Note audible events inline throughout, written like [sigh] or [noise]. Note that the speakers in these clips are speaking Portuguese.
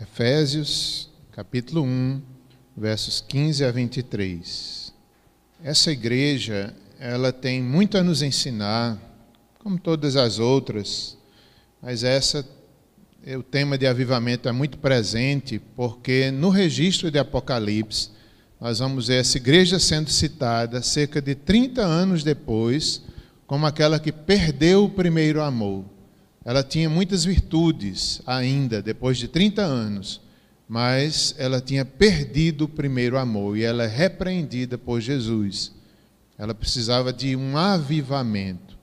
Efésios, capítulo 1, versos 15 a 23. Essa igreja, ela tem muito a nos ensinar, como todas as outras, mas essa, o tema de avivamento é muito presente, porque no registro de Apocalipse, nós vamos ver essa igreja sendo citada cerca de 30 anos depois, como aquela que perdeu o primeiro amor. Ela tinha muitas virtudes ainda, depois de 30 anos, mas ela tinha perdido o primeiro amor e ela é repreendida por Jesus. Ela precisava de um avivamento.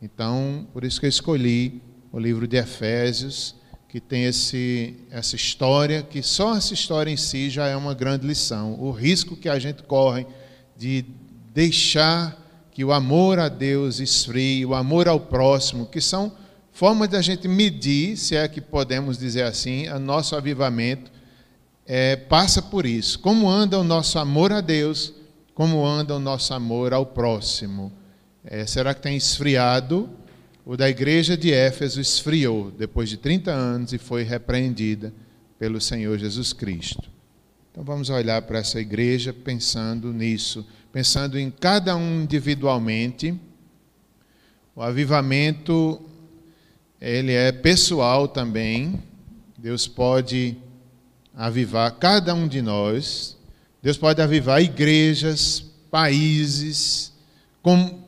Então, por isso que eu escolhi o livro de Efésios, que tem esse, essa história, que só essa história em si já é uma grande lição. O risco que a gente corre de deixar que o amor a Deus esfrie, o amor ao próximo, que são forma de a gente medir, se é que podemos dizer assim, o nosso avivamento é, passa por isso. Como anda o nosso amor a Deus, como anda o nosso amor ao próximo. É, será que tem esfriado? O da igreja de Éfeso esfriou depois de 30 anos e foi repreendida pelo Senhor Jesus Cristo. Então vamos olhar para essa igreja pensando nisso, pensando em cada um individualmente. O avivamento ele é pessoal também. Deus pode avivar cada um de nós. Deus pode avivar igrejas, países, com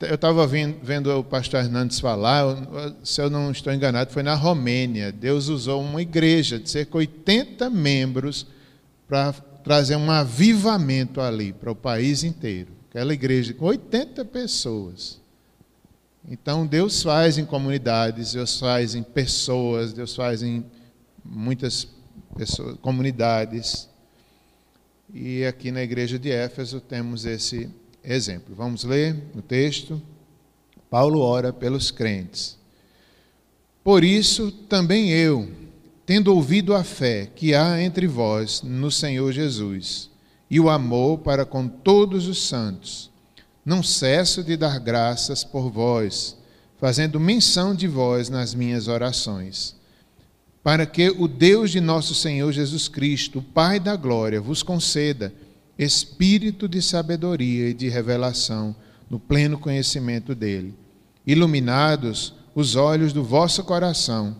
eu estava vendo o pastor Hernandes falar, se eu não estou enganado, foi na Romênia. Deus usou uma igreja de cerca de 80 membros para trazer um avivamento ali para o país inteiro. Aquela igreja com 80 pessoas. Então Deus faz em comunidades, Deus faz em pessoas, Deus faz em muitas pessoas, comunidades. E aqui na igreja de Éfeso temos esse exemplo. Vamos ler o texto. Paulo ora pelos crentes. Por isso também eu, tendo ouvido a fé que há entre vós no Senhor Jesus e o amor para com todos os santos, não cesso de dar graças por vós, fazendo menção de vós nas minhas orações, para que o Deus de nosso Senhor Jesus Cristo, o Pai da glória, vos conceda espírito de sabedoria e de revelação no pleno conhecimento dele, iluminados os olhos do vosso coração,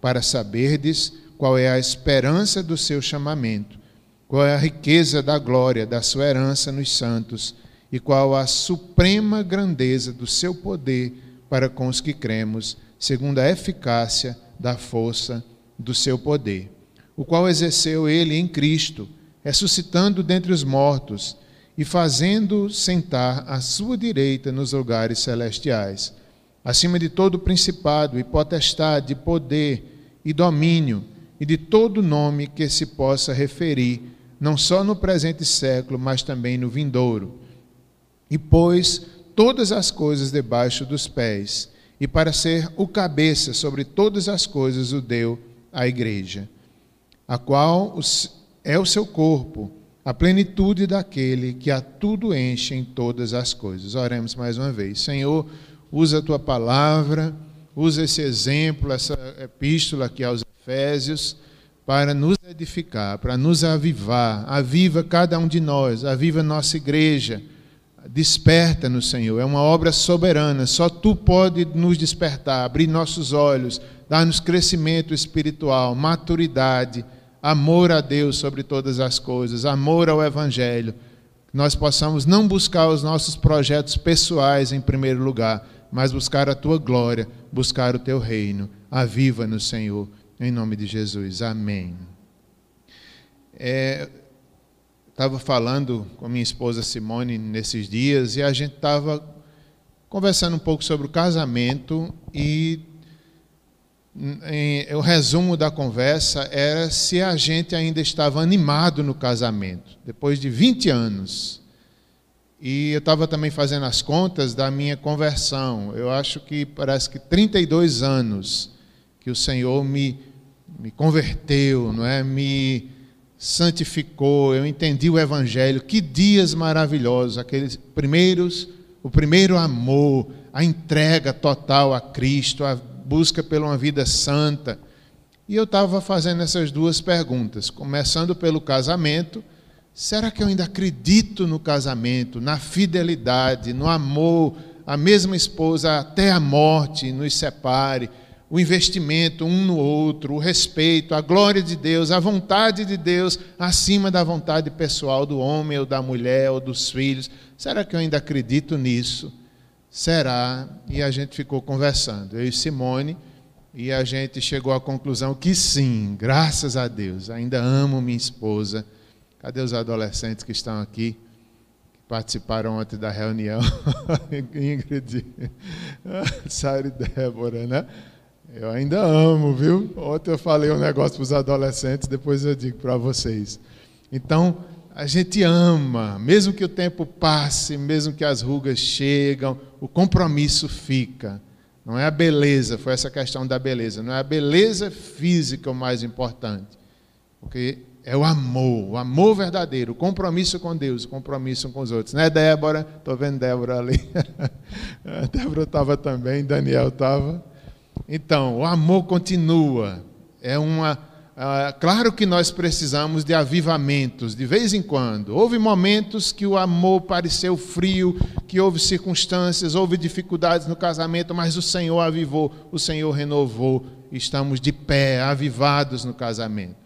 para saberdes qual é a esperança do seu chamamento, qual é a riqueza da glória da sua herança nos santos e qual a suprema grandeza do seu poder para com os que cremos, segundo a eficácia da força do seu poder, o qual exerceu ele em Cristo, ressuscitando dentre os mortos e fazendo sentar à sua direita nos lugares celestiais, acima de todo principado e potestade, poder e domínio, e de todo nome que se possa referir, não só no presente século, mas também no vindouro e pôs todas as coisas debaixo dos pés, e para ser o cabeça sobre todas as coisas o deu à igreja, a qual é o seu corpo, a plenitude daquele que a tudo enche em todas as coisas. Oremos mais uma vez. Senhor, usa a tua palavra, usa esse exemplo, essa epístola aqui aos Efésios, para nos edificar, para nos avivar. Aviva cada um de nós, aviva nossa igreja Desperta no Senhor, é uma obra soberana, só tu pode nos despertar, abrir nossos olhos, dar-nos crescimento espiritual, maturidade, amor a Deus sobre todas as coisas, amor ao Evangelho. Nós possamos não buscar os nossos projetos pessoais em primeiro lugar, mas buscar a tua glória, buscar o teu reino. Aviva no Senhor, em nome de Jesus. Amém. É, estava falando com minha esposa Simone nesses dias e a gente estava conversando um pouco sobre o casamento e em, o resumo da conversa era se a gente ainda estava animado no casamento, depois de 20 anos. E eu estava também fazendo as contas da minha conversão. Eu acho que parece que 32 anos que o Senhor me, me converteu, não é? Me santificou, eu entendi o evangelho. Que dias maravilhosos, aqueles primeiros, o primeiro amor, a entrega total a Cristo, a busca por uma vida santa. E eu estava fazendo essas duas perguntas, começando pelo casamento. Será que eu ainda acredito no casamento, na fidelidade, no amor, a mesma esposa até a morte nos separe? O investimento um no outro, o respeito, a glória de Deus, a vontade de Deus acima da vontade pessoal do homem ou da mulher ou dos filhos. Será que eu ainda acredito nisso? Será? E a gente ficou conversando, eu e Simone, e a gente chegou à conclusão que sim, graças a Deus, ainda amo minha esposa. Cadê os adolescentes que estão aqui? que Participaram ontem da reunião. [laughs] Ingrid, [laughs] Sara e Débora, né? Eu ainda amo, viu? Ontem eu falei um negócio para os adolescentes, depois eu digo para vocês. Então, a gente ama, mesmo que o tempo passe, mesmo que as rugas chegam, o compromisso fica. Não é a beleza, foi essa questão da beleza. Não é a beleza física o mais importante, porque é o amor, o amor verdadeiro, o compromisso com Deus, o compromisso com os outros. Né, Débora? Estou vendo Débora ali. [laughs] A Débora estava também, Daniel estava. Então, o amor continua. É uma. Uh, claro que nós precisamos de avivamentos, de vez em quando. Houve momentos que o amor pareceu frio, que houve circunstâncias, houve dificuldades no casamento, mas o Senhor avivou, o Senhor renovou. Estamos de pé, avivados no casamento.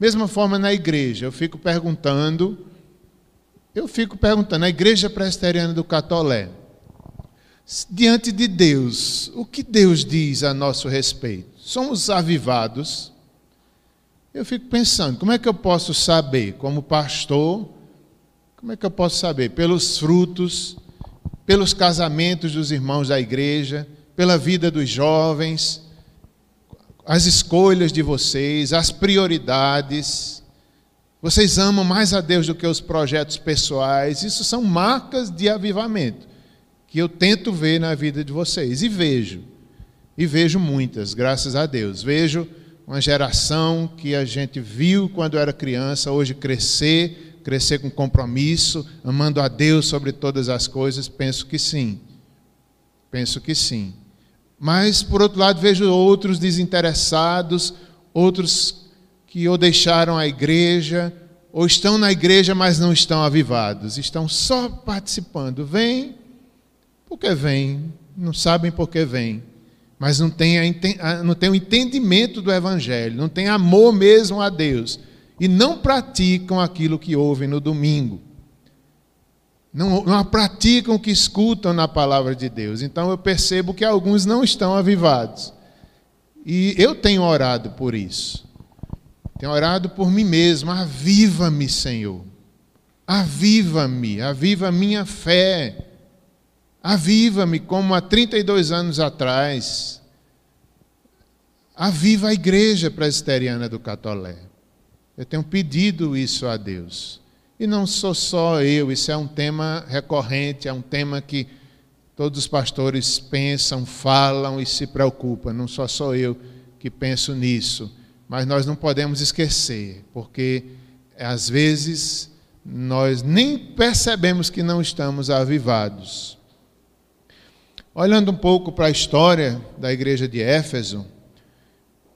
Mesma forma na igreja, eu fico perguntando, eu fico perguntando, a igreja presbiteriana do Catolé, diante de Deus, o que Deus diz a nosso respeito? Somos avivados? Eu fico pensando, como é que eu posso saber, como pastor, como é que eu posso saber? Pelos frutos, pelos casamentos dos irmãos da igreja, pela vida dos jovens, as escolhas de vocês, as prioridades. Vocês amam mais a Deus do que os projetos pessoais. Isso são marcas de avivamento que eu tento ver na vida de vocês. E vejo. E vejo muitas, graças a Deus. Vejo uma geração que a gente viu quando era criança, hoje crescer, crescer com compromisso, amando a Deus sobre todas as coisas. Penso que sim. Penso que sim. Mas, por outro lado, vejo outros desinteressados, outros que ou deixaram a igreja, ou estão na igreja, mas não estão avivados, estão só participando. Vem, porque vem, não sabem por que vem, mas não tem, a, não tem o entendimento do Evangelho, não tem amor mesmo a Deus, e não praticam aquilo que ouvem no domingo. Não, não praticam o que escutam na palavra de Deus. Então eu percebo que alguns não estão avivados. E eu tenho orado por isso. Tenho orado por mim mesmo. Aviva-me, Senhor. Aviva-me, aviva minha fé. Aviva-me como há 32 anos atrás. Aviva a igreja presbiteriana do Catolé. Eu tenho pedido isso a Deus. E não sou só eu, isso é um tema recorrente, é um tema que todos os pastores pensam, falam e se preocupam. Não sou só eu que penso nisso. Mas nós não podemos esquecer, porque às vezes nós nem percebemos que não estamos avivados. Olhando um pouco para a história da igreja de Éfeso,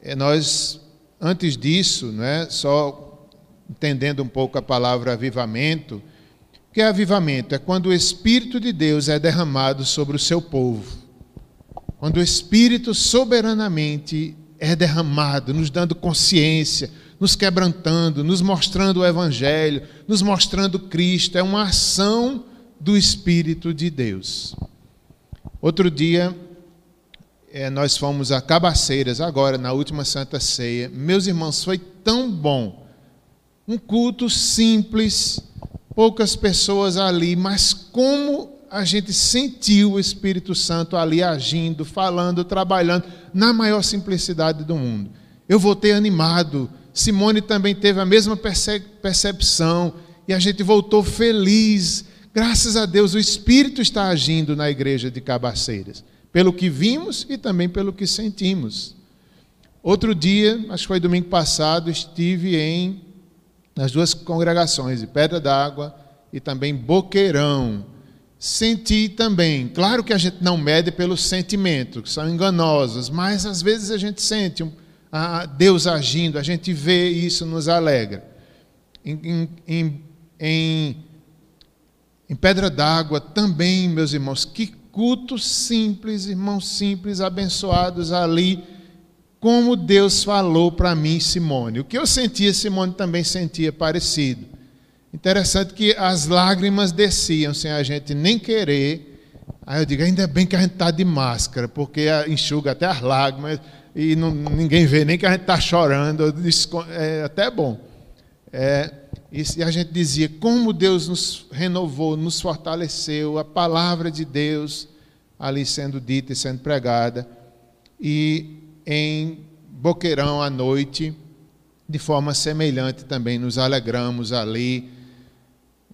é, nós, antes disso, é só entendendo um pouco a palavra avivamento, o que é avivamento? É quando o Espírito de Deus é derramado sobre o seu povo. Quando o Espírito soberanamente é derramado, nos dando consciência, nos quebrantando, nos mostrando o Evangelho, nos mostrando Cristo. É uma ação do Espírito de Deus. Outro dia, é, nós fomos a Cabaceiras, agora, na última Santa Ceia. Meus irmãos, foi tão bom. Um culto simples, poucas pessoas ali, mas como a gente sentiu o Espírito Santo ali agindo, falando, trabalhando, na maior simplicidade do mundo. Eu voltei animado. Simone também teve a mesma percepção. E a gente voltou feliz Graças a Deus, o Espírito está agindo na igreja de Cabaceiras, pelo que vimos e também pelo que sentimos. Outro dia, acho que foi domingo passado, estive em nas duas congregações, de Pedra d'Água e também Boqueirão. Senti também, claro que a gente não mede pelos sentimentos, que são enganosos, mas às vezes a gente sente Deus agindo, a gente vê isso, nos alegra. Em, em, em, em Pedra d'Água também, meus irmãos, que culto simples, irmãos simples, abençoados ali, como Deus falou para mim, Simone. O que eu sentia, Simone também sentia parecido. Interessante que as lágrimas desciam sem a gente nem querer. Aí eu digo, ainda bem que a gente está de máscara, porque enxuga até as lágrimas e não, ninguém vê nem que a gente está chorando, é até bom. É, e a gente dizia como Deus nos renovou, nos fortaleceu, a palavra de Deus ali sendo dita e sendo pregada. E em Boqueirão à noite, de forma semelhante também, nos alegramos ali.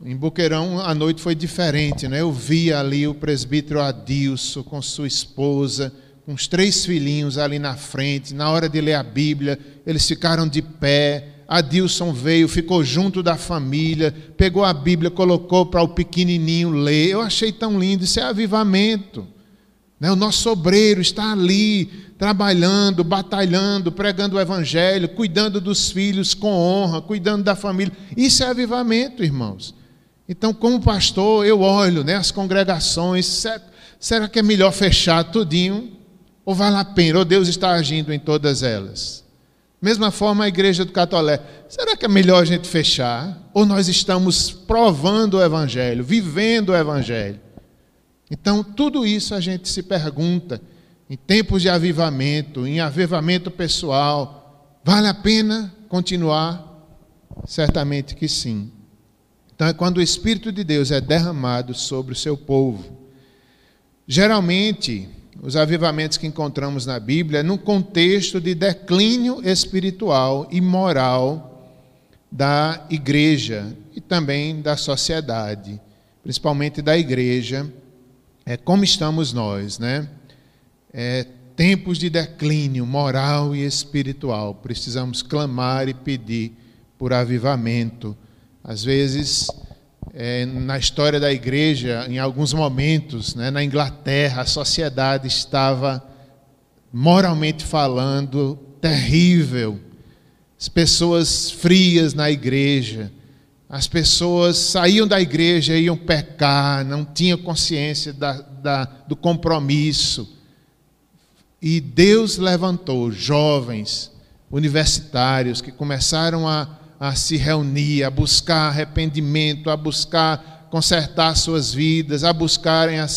Em Boqueirão a noite foi diferente, né? Eu vi ali o presbítero Adilson com sua esposa, com os três filhinhos ali na frente, na hora de ler a Bíblia, eles ficaram de pé. Adilson veio, ficou junto da família, pegou a Bíblia, colocou para o pequenininho ler. Eu achei tão lindo, isso é avivamento. Né? O nosso obreiro está ali, trabalhando, batalhando, pregando o Evangelho, cuidando dos filhos com honra, cuidando da família. Isso é avivamento, irmãos. Então, como pastor, eu olho né, as congregações, será que é melhor fechar tudinho ou vale a pena? Ou Deus está agindo em todas elas? Mesma forma a igreja do Catolé. Será que é melhor a gente fechar? Ou nós estamos provando o Evangelho, vivendo o Evangelho? Então, tudo isso a gente se pergunta, em tempos de avivamento, em avivamento pessoal, vale a pena continuar? Certamente que sim. Então, é quando o Espírito de Deus é derramado sobre o seu povo. Geralmente, os avivamentos que encontramos na Bíblia num contexto de declínio espiritual e moral da igreja e também da sociedade, principalmente da igreja. É como estamos nós, né? É, tempos de declínio moral e espiritual. Precisamos clamar e pedir por avivamento. Às vezes é, na história da igreja, em alguns momentos, né, na Inglaterra, a sociedade estava, moralmente falando, terrível. As pessoas frias na igreja, as pessoas saíam da igreja iam pecar, não tinham consciência da, da, do compromisso. E Deus levantou jovens universitários que começaram a a se reunir, a buscar arrependimento, a buscar consertar suas vidas, a buscarem a,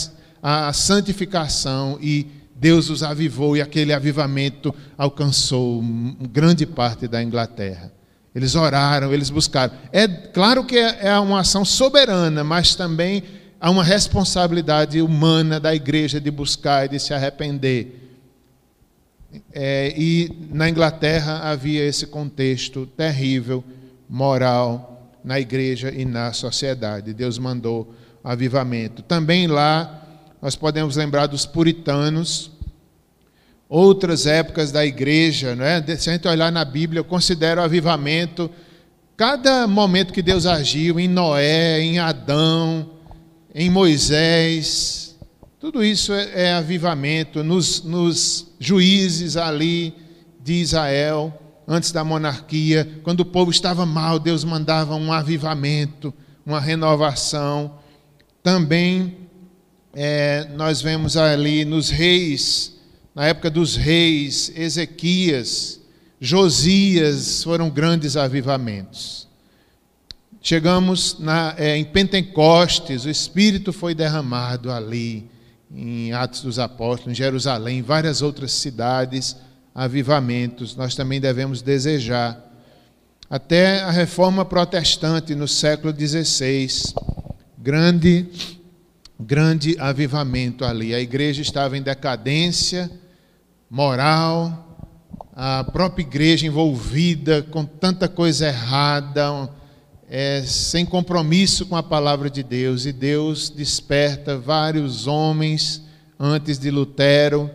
a santificação e Deus os avivou e aquele avivamento alcançou grande parte da Inglaterra. Eles oraram, eles buscaram. É claro que é, é uma ação soberana, mas também há uma responsabilidade humana da igreja de buscar e de se arrepender. É, e na Inglaterra havia esse contexto terrível, moral, na igreja e na sociedade. Deus mandou avivamento. Também lá nós podemos lembrar dos puritanos, outras épocas da igreja, não é? Se a gente olhar na Bíblia, eu considero avivamento cada momento que Deus agiu em Noé, em Adão, em Moisés, tudo isso é, é avivamento nos, nos juízes ali de Israel, antes da monarquia, quando o povo estava mal, Deus mandava um avivamento, uma renovação. Também é, nós vemos ali nos reis, na época dos reis, Ezequias, Josias, foram grandes avivamentos. Chegamos na, é, em Pentecostes, o Espírito foi derramado ali em Atos dos Apóstolos, em Jerusalém, em várias outras cidades, avivamentos, nós também devemos desejar. Até a reforma protestante no século XVI, grande, grande avivamento ali. A igreja estava em decadência moral, a própria igreja envolvida com tanta coisa errada, é, sem compromisso com a palavra de Deus, e Deus desperta vários homens antes de Lutero,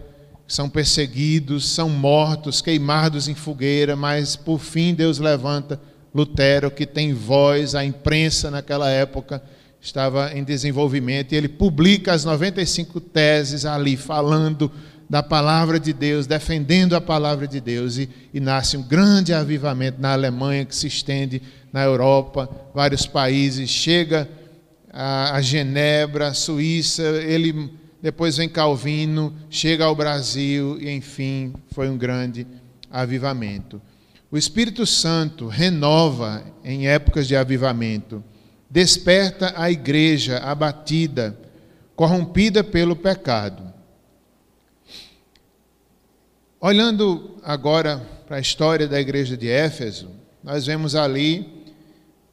são perseguidos, são mortos, queimados em fogueira, mas por fim Deus levanta Lutero, que tem voz, a imprensa naquela época estava em desenvolvimento, e ele publica as 95 teses ali, falando da palavra de Deus, defendendo a palavra de Deus, e, e nasce um grande avivamento na Alemanha que se estende na Europa, vários países, chega a, a Genebra, Suíça, ele depois vem Calvino, chega ao Brasil e enfim foi um grande avivamento. O Espírito Santo renova em épocas de avivamento, desperta a igreja abatida, corrompida pelo pecado. Olhando agora para a história da igreja de Éfeso, nós vemos ali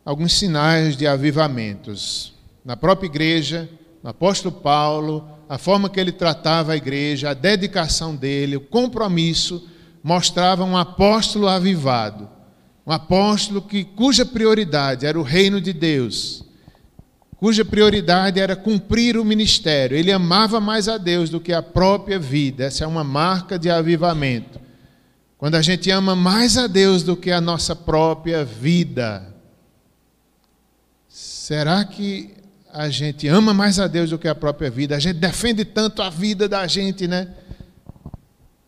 alguns sinais de avivamentos. Na própria igreja, no apóstolo Paulo, a forma que ele tratava a igreja, a dedicação dele, o compromisso, mostrava um apóstolo avivado. Um apóstolo que, cuja prioridade era o reino de Deus, cuja prioridade era cumprir o ministério. Ele amava mais a Deus do que a própria vida. Essa é uma marca de avivamento. Quando a gente ama mais a Deus do que a nossa própria vida. Será que a gente ama mais a Deus do que a própria vida? A gente defende tanto a vida da gente, né?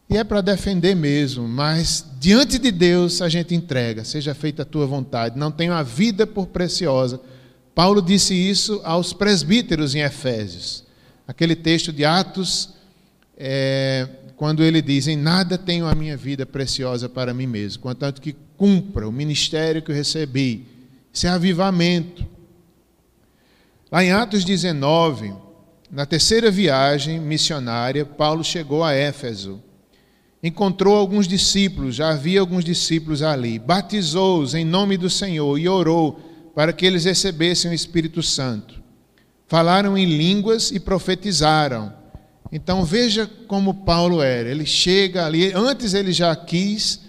E é para defender mesmo, mas diante de Deus a gente entrega, seja feita a tua vontade. Não tenho a vida por preciosa. Paulo disse isso aos presbíteros em Efésios. Aquele texto de Atos, é, quando ele diz: Em nada tenho a minha vida preciosa para mim mesmo, contanto que cumpra o ministério que eu recebi. Isso é avivamento. Lá em Atos 19, na terceira viagem missionária, Paulo chegou a Éfeso. Encontrou alguns discípulos, já havia alguns discípulos ali. Batizou-os em nome do Senhor e orou para que eles recebessem o Espírito Santo. Falaram em línguas e profetizaram. Então veja como Paulo era. Ele chega ali, antes ele já quis,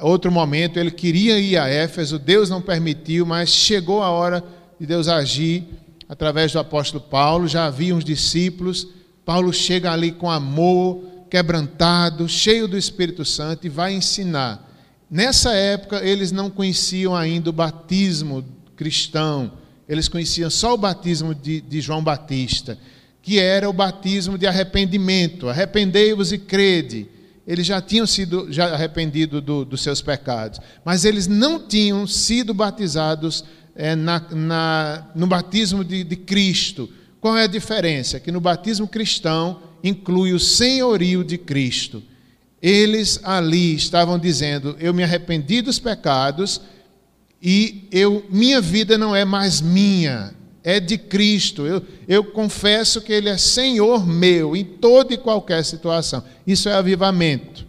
outro momento ele queria ir a Éfeso, Deus não permitiu, mas chegou a hora de Deus agir através do apóstolo Paulo, já havia uns discípulos. Paulo chega ali com amor, quebrantado, cheio do Espírito Santo e vai ensinar. Nessa época, eles não conheciam ainda o batismo cristão, eles conheciam só o batismo de, de João Batista, que era o batismo de arrependimento. Arrependei-vos e crede. Eles já tinham sido já arrependidos do, dos seus pecados, mas eles não tinham sido batizados é, na, na, no batismo de, de Cristo. Qual é a diferença? Que no batismo cristão inclui o senhorio de Cristo. Eles ali estavam dizendo: Eu me arrependi dos pecados e eu, minha vida não é mais minha, é de Cristo. Eu, eu confesso que Ele é Senhor meu em toda e qualquer situação. Isso é avivamento.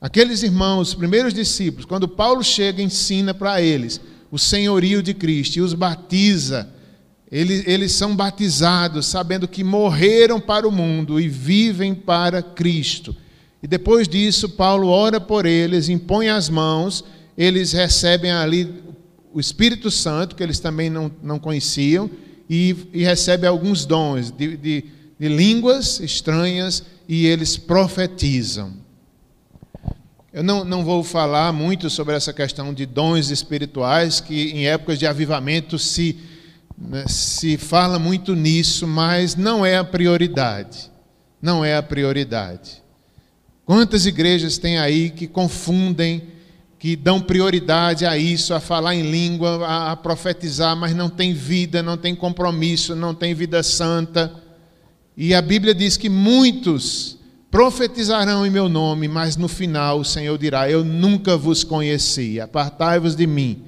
Aqueles irmãos, os primeiros discípulos, quando Paulo chega, ensina para eles o senhorio de Cristo e os batiza. Eles, eles são batizados sabendo que morreram para o mundo e vivem para Cristo. E depois disso, Paulo ora por eles, impõe as mãos, eles recebem ali o Espírito Santo, que eles também não, não conheciam, e, e recebem alguns dons de, de, de línguas estranhas e eles profetizam. Eu não, não vou falar muito sobre essa questão de dons espirituais, que em épocas de avivamento se, né, se fala muito nisso, mas não é a prioridade. Não é a prioridade. Quantas igrejas tem aí que confundem, que dão prioridade a isso, a falar em língua, a, a profetizar, mas não tem vida, não tem compromisso, não tem vida santa. E a Bíblia diz que muitos profetizarão em meu nome, mas no final o Senhor dirá: Eu nunca vos conheci, apartai-vos de mim.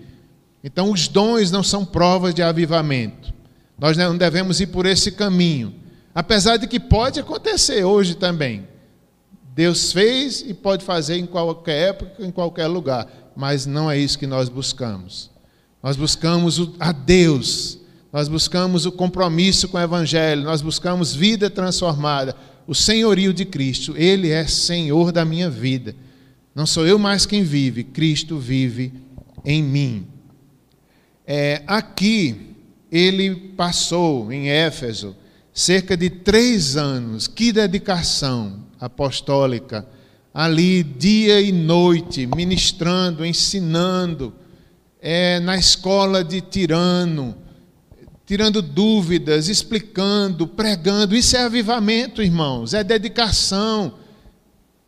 Então, os dons não são provas de avivamento. Nós não devemos ir por esse caminho, apesar de que pode acontecer hoje também. Deus fez e pode fazer em qualquer época, em qualquer lugar, mas não é isso que nós buscamos. Nós buscamos a Deus, nós buscamos o compromisso com o Evangelho, nós buscamos vida transformada, o senhorio de Cristo. Ele é Senhor da minha vida. Não sou eu mais quem vive, Cristo vive em mim. É, aqui, ele passou em Éfeso cerca de três anos. Que dedicação apostólica! Ali, dia e noite, ministrando, ensinando, é, na escola de Tirano tirando dúvidas, explicando, pregando. Isso é avivamento, irmãos, é dedicação.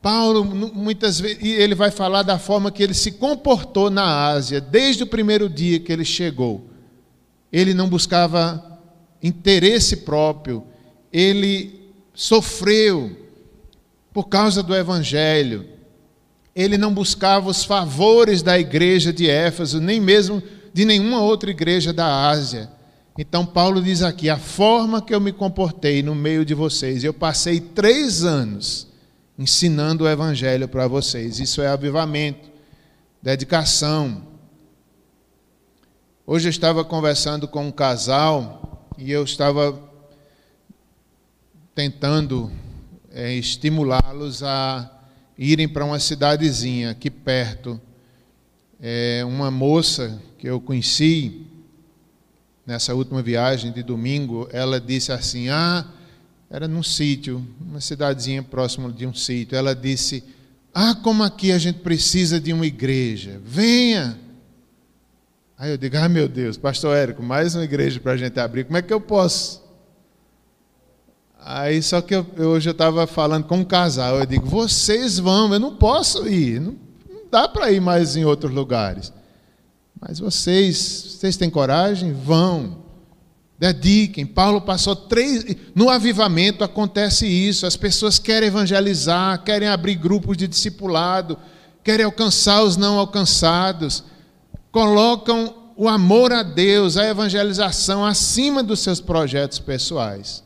Paulo, muitas vezes, ele vai falar da forma que ele se comportou na Ásia, desde o primeiro dia que ele chegou. Ele não buscava interesse próprio, ele sofreu por causa do Evangelho. Ele não buscava os favores da igreja de Éfeso, nem mesmo de nenhuma outra igreja da Ásia. Então, Paulo diz aqui: a forma que eu me comportei no meio de vocês, eu passei três anos ensinando o Evangelho para vocês. Isso é avivamento, dedicação. Hoje eu estava conversando com um casal e eu estava tentando é, estimulá-los a irem para uma cidadezinha aqui perto. É, uma moça que eu conheci nessa última viagem de domingo, ela disse assim: Ah, era num sítio, uma cidadezinha próxima de um sítio. Ela disse: Ah, como aqui a gente precisa de uma igreja, venha. Aí eu digo: Ah, meu Deus, Pastor Érico, mais uma igreja para a gente abrir, como é que eu posso? Aí só que eu, hoje eu estava falando com um casal, eu digo: Vocês vão, eu não posso ir, não, não dá para ir mais em outros lugares. Mas vocês, vocês têm coragem? Vão dediquem. Paulo passou três. No avivamento acontece isso. As pessoas querem evangelizar, querem abrir grupos de discipulado, querem alcançar os não alcançados, colocam o amor a Deus, a evangelização acima dos seus projetos pessoais.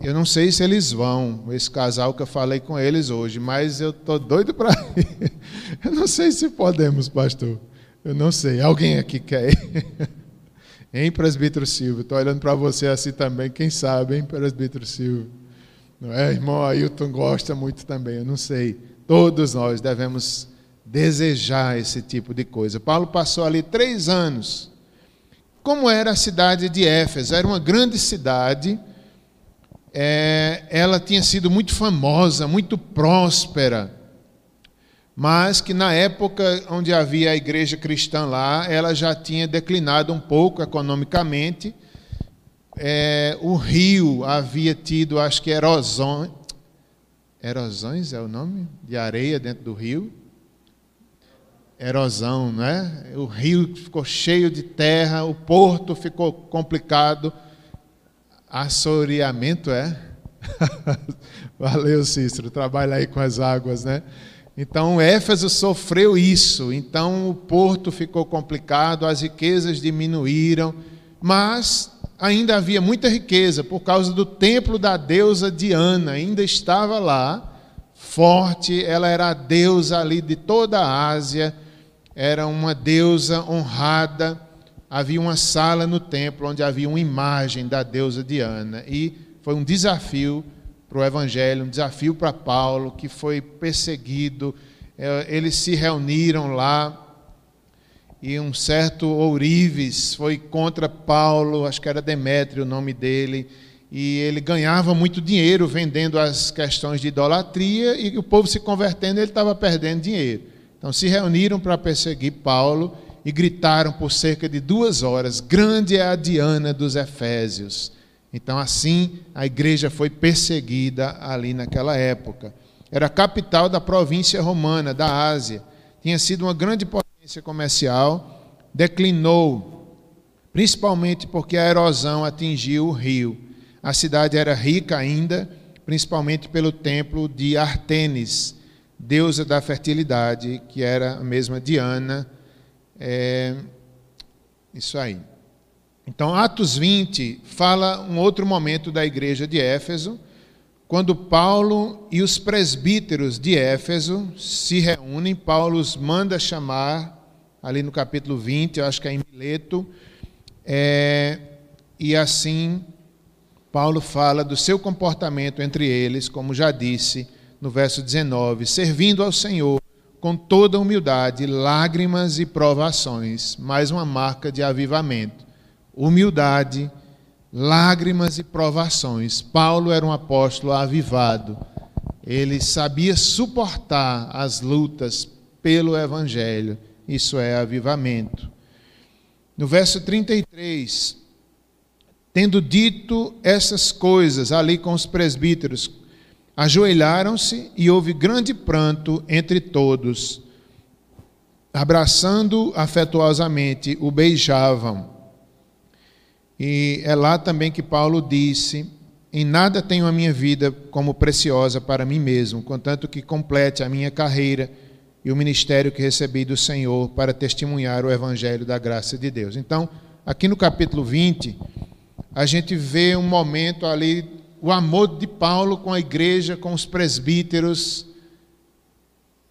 Eu não sei se eles vão, esse casal que eu falei com eles hoje, mas eu estou doido para ir. [laughs] Eu não sei se podemos, pastor. Eu não sei. Alguém aqui quer ir? [laughs] Hein, presbítero Silvio? Estou olhando para você assim também, quem sabe, hein, presbítero Silvio? Não é? Irmão Ailton gosta muito também, eu não sei. Todos nós devemos desejar esse tipo de coisa. Paulo passou ali três anos. Como era a cidade de Éfeso? Era uma grande cidade. É, ela tinha sido muito famosa, muito próspera mas que na época onde havia a igreja cristã lá, ela já tinha declinado um pouco economicamente. É, o rio havia tido, acho que erosões, erosões é o nome de areia dentro do rio, erosão, não é? O rio ficou cheio de terra, o porto ficou complicado, assoreamento é. [laughs] Valeu, Cícero, trabalha aí com as águas, né? Então, Éfeso sofreu isso. Então, o porto ficou complicado, as riquezas diminuíram, mas ainda havia muita riqueza por causa do templo da deusa Diana, ainda estava lá, forte, ela era a deusa ali de toda a Ásia, era uma deusa honrada. Havia uma sala no templo onde havia uma imagem da deusa Diana, e foi um desafio para o Evangelho, um desafio para Paulo, que foi perseguido. É, eles se reuniram lá e um certo ourives foi contra Paulo, acho que era Demétrio o nome dele, e ele ganhava muito dinheiro vendendo as questões de idolatria e o povo se convertendo, ele estava perdendo dinheiro. Então se reuniram para perseguir Paulo e gritaram por cerca de duas horas: Grande é a Diana dos Efésios. Então, assim, a igreja foi perseguida ali naquela época. Era a capital da província romana, da Ásia. Tinha sido uma grande potência comercial, declinou, principalmente porque a erosão atingiu o rio. A cidade era rica ainda, principalmente pelo templo de Artemis, deusa da fertilidade, que era a mesma Diana. É, isso aí. Então, Atos 20 fala um outro momento da igreja de Éfeso, quando Paulo e os presbíteros de Éfeso se reúnem, Paulo os manda chamar, ali no capítulo 20, eu acho que é em Mileto, é, e assim Paulo fala do seu comportamento entre eles, como já disse no verso 19, servindo ao Senhor com toda humildade, lágrimas e provações, mais uma marca de avivamento humildade, lágrimas e provações. Paulo era um apóstolo avivado. Ele sabia suportar as lutas pelo evangelho. Isso é avivamento. No verso 33, tendo dito essas coisas ali com os presbíteros, ajoelharam-se e houve grande pranto entre todos. Abraçando afetuosamente, o beijavam. E é lá também que Paulo disse: Em nada tenho a minha vida como preciosa para mim mesmo, contanto que complete a minha carreira e o ministério que recebi do Senhor para testemunhar o evangelho da graça de Deus. Então, aqui no capítulo 20, a gente vê um momento ali, o amor de Paulo com a igreja, com os presbíteros.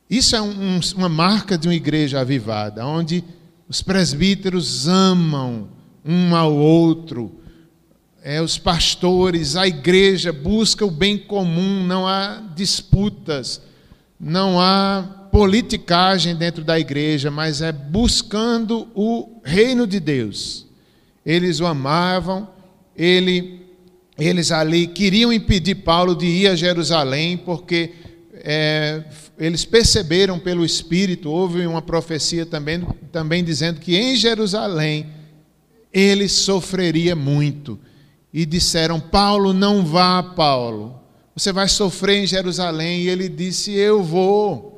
Isso é um, uma marca de uma igreja avivada, onde os presbíteros amam um ao outro. É, os pastores, a igreja busca o bem comum, não há disputas, não há politicagem dentro da igreja, mas é buscando o reino de Deus. Eles o amavam, ele, eles ali queriam impedir Paulo de ir a Jerusalém, porque é, eles perceberam pelo Espírito, houve uma profecia também, também dizendo que em Jerusalém ele sofreria muito. E disseram: Paulo, não vá, Paulo. Você vai sofrer em Jerusalém. E ele disse: Eu vou.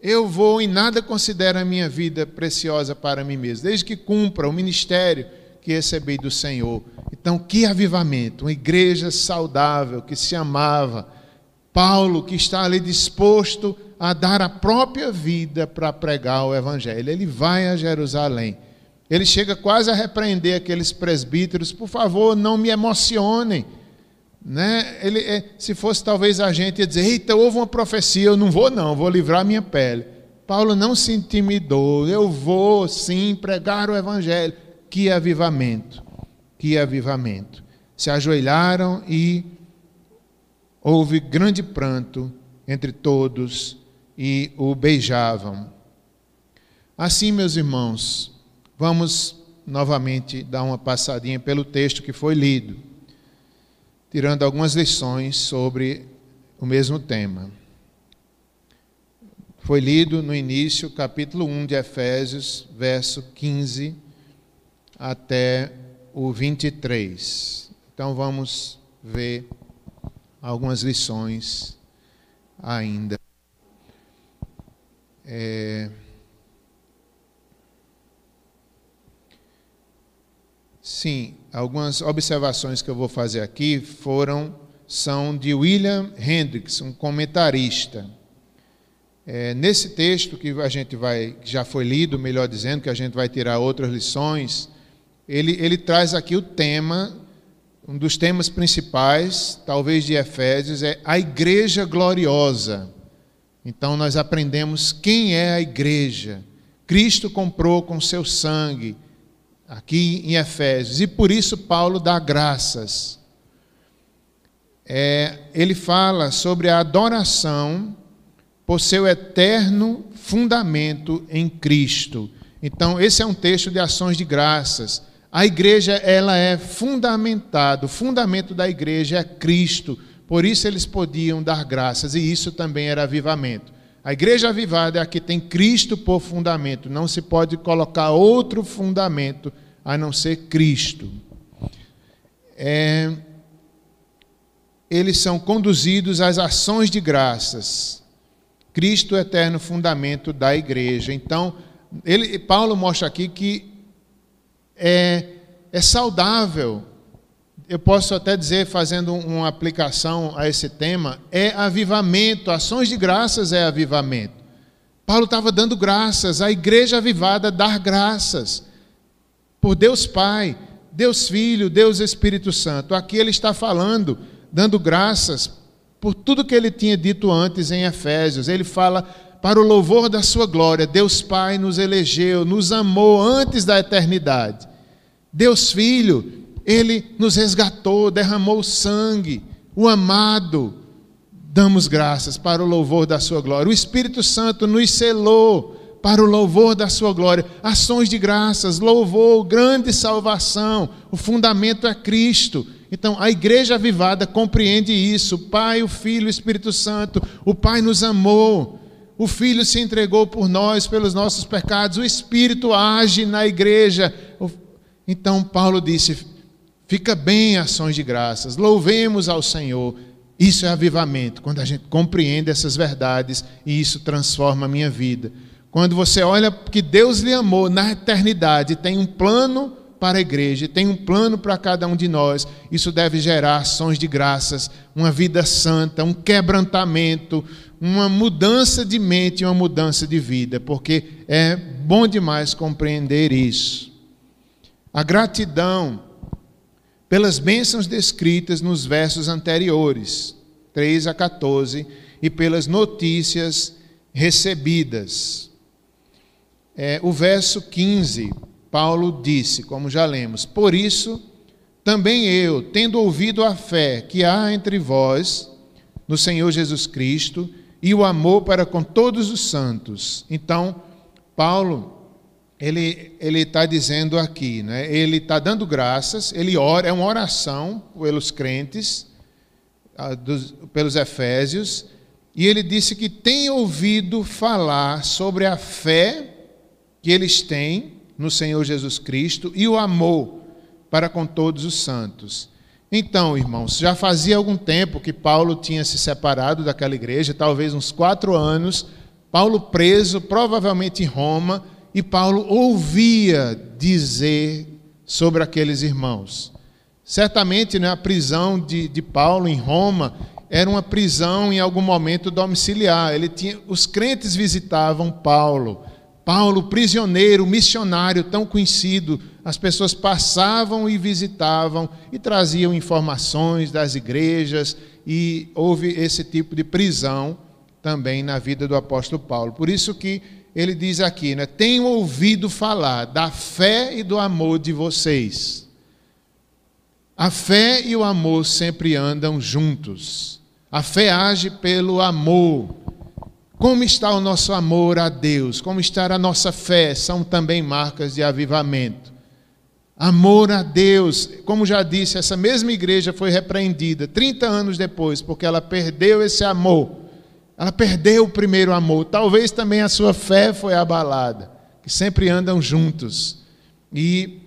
Eu vou e nada considero a minha vida preciosa para mim mesmo, desde que cumpra o ministério que recebi do Senhor. Então, que avivamento! Uma igreja saudável que se amava. Paulo, que está ali disposto a dar a própria vida para pregar o Evangelho. Ele vai a Jerusalém. Ele chega quase a repreender aqueles presbíteros, por favor, não me emocionem. Né? Ele, é, se fosse talvez a gente ia dizer, eita, houve uma profecia, eu não vou não, vou livrar minha pele. Paulo não se intimidou, eu vou sim pregar o evangelho. Que avivamento, que avivamento. Se ajoelharam e houve grande pranto entre todos e o beijavam. Assim, meus irmãos, Vamos novamente dar uma passadinha pelo texto que foi lido, tirando algumas lições sobre o mesmo tema. Foi lido no início, capítulo 1 de Efésios, verso 15 até o 23. Então vamos ver algumas lições ainda. É... Sim, algumas observações que eu vou fazer aqui foram são de William Hendricks, um comentarista. É, nesse texto que a gente vai, que já foi lido, melhor dizendo, que a gente vai tirar outras lições, ele, ele traz aqui o tema, um dos temas principais, talvez de Efésios, é a igreja gloriosa. Então nós aprendemos quem é a igreja. Cristo comprou com seu sangue aqui em Efésios. E por isso Paulo dá graças. É, ele fala sobre a adoração por seu eterno fundamento em Cristo. Então, esse é um texto de ações de graças. A igreja ela é fundamentada, o fundamento da igreja é Cristo. Por isso eles podiam dar graças, e isso também era avivamento. A igreja avivada é a que tem Cristo por fundamento, não se pode colocar outro fundamento a não ser Cristo. É, eles são conduzidos às ações de graças. Cristo é o eterno fundamento da igreja. Então, ele, Paulo mostra aqui que é, é saudável eu posso até dizer, fazendo uma aplicação a esse tema, é avivamento, ações de graças é avivamento. Paulo estava dando graças, a igreja avivada dar graças por Deus Pai, Deus Filho, Deus Espírito Santo. Aqui ele está falando, dando graças por tudo que ele tinha dito antes em Efésios. Ele fala para o louvor da sua glória, Deus Pai nos elegeu, nos amou antes da eternidade. Deus Filho ele nos resgatou, derramou sangue, o amado. Damos graças para o louvor da Sua glória. O Espírito Santo nos selou para o louvor da Sua glória. Ações de graças, louvor, grande salvação. O fundamento é Cristo. Então, a igreja avivada compreende isso. O Pai, o Filho, o Espírito Santo. O Pai nos amou. O Filho se entregou por nós, pelos nossos pecados. O Espírito age na igreja. Então, Paulo disse: Fica bem ações de graças, louvemos ao Senhor. Isso é avivamento, quando a gente compreende essas verdades e isso transforma a minha vida. Quando você olha que Deus lhe amou na eternidade, tem um plano para a igreja, tem um plano para cada um de nós. Isso deve gerar ações de graças, uma vida santa, um quebrantamento, uma mudança de mente, uma mudança de vida, porque é bom demais compreender isso. A gratidão pelas bênçãos descritas nos versos anteriores, 3 a 14, e pelas notícias recebidas. É, o verso 15 Paulo disse, como já lemos: Por isso, também eu, tendo ouvido a fé que há entre vós, no Senhor Jesus Cristo, e o amor para com todos os santos. Então, Paulo, ele está dizendo aqui, né? Ele está dando graças, ele ora, é uma oração pelos crentes, dos, pelos Efésios, e ele disse que tem ouvido falar sobre a fé que eles têm no Senhor Jesus Cristo e o amor para com todos os santos. Então, irmãos, já fazia algum tempo que Paulo tinha se separado daquela igreja, talvez uns quatro anos. Paulo preso, provavelmente em Roma, e Paulo ouvia dizer sobre aqueles irmãos. Certamente, né, a prisão de, de Paulo em Roma era uma prisão em algum momento domiciliar. Ele tinha, os crentes visitavam Paulo Paulo, prisioneiro, missionário tão conhecido, as pessoas passavam e visitavam e traziam informações das igrejas e houve esse tipo de prisão também na vida do apóstolo Paulo. Por isso que ele diz aqui, né, tenho ouvido falar da fé e do amor de vocês. A fé e o amor sempre andam juntos. A fé age pelo amor. Como está o nosso amor a Deus? Como está a nossa fé? São também marcas de avivamento. Amor a Deus, como já disse, essa mesma igreja foi repreendida 30 anos depois, porque ela perdeu esse amor. Ela perdeu o primeiro amor. Talvez também a sua fé foi abalada, que sempre andam juntos. E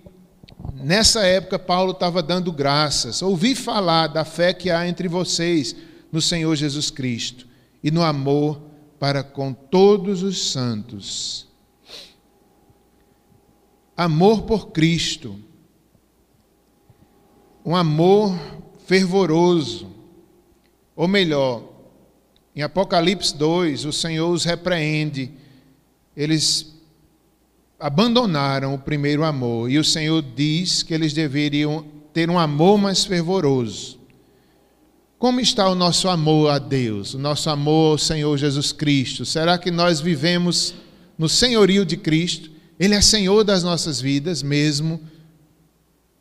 nessa época Paulo estava dando graças. Ouvi falar da fé que há entre vocês no Senhor Jesus Cristo e no amor para com todos os santos. Amor por Cristo, um amor fervoroso, ou melhor, em Apocalipse 2, o Senhor os repreende, eles abandonaram o primeiro amor, e o Senhor diz que eles deveriam ter um amor mais fervoroso. Como está o nosso amor a Deus, o nosso amor ao Senhor Jesus Cristo? Será que nós vivemos no senhorio de Cristo? Ele é Senhor das nossas vidas mesmo.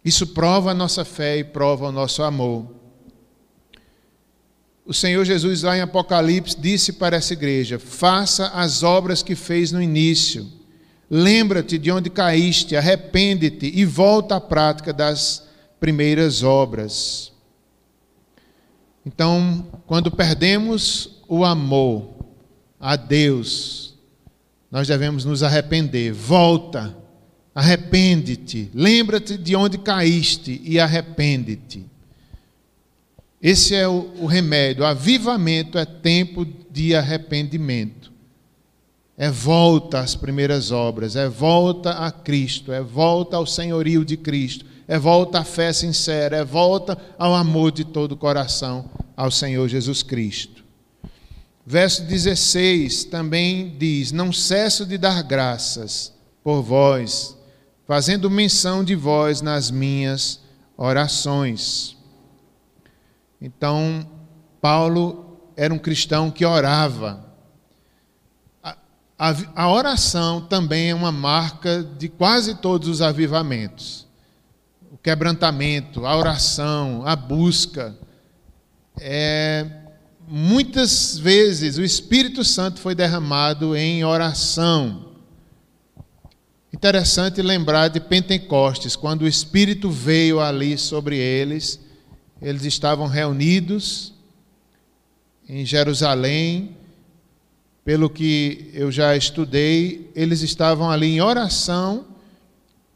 Isso prova a nossa fé e prova o nosso amor. O Senhor Jesus, lá em Apocalipse, disse para essa igreja: faça as obras que fez no início. Lembra-te de onde caíste, arrepende-te e volta à prática das primeiras obras. Então, quando perdemos o amor a Deus, nós devemos nos arrepender. Volta, arrepende-te, lembra-te de onde caíste e arrepende-te. Esse é o, o remédio. Avivamento é tempo de arrependimento. É volta às primeiras obras, é volta a Cristo, é volta ao senhorio de Cristo, é volta à fé sincera, é volta ao amor de todo o coração ao Senhor Jesus Cristo. Verso 16 também diz: Não cesso de dar graças por vós, fazendo menção de vós nas minhas orações. Então, Paulo era um cristão que orava. A, a, oração também é uma marca de quase todos os avivamentos quebrantamento, a oração, a busca. É, muitas vezes o Espírito Santo foi derramado em oração. Interessante lembrar de Pentecostes, quando o Espírito veio ali sobre eles, eles estavam reunidos em Jerusalém, pelo que eu já estudei, eles estavam ali em oração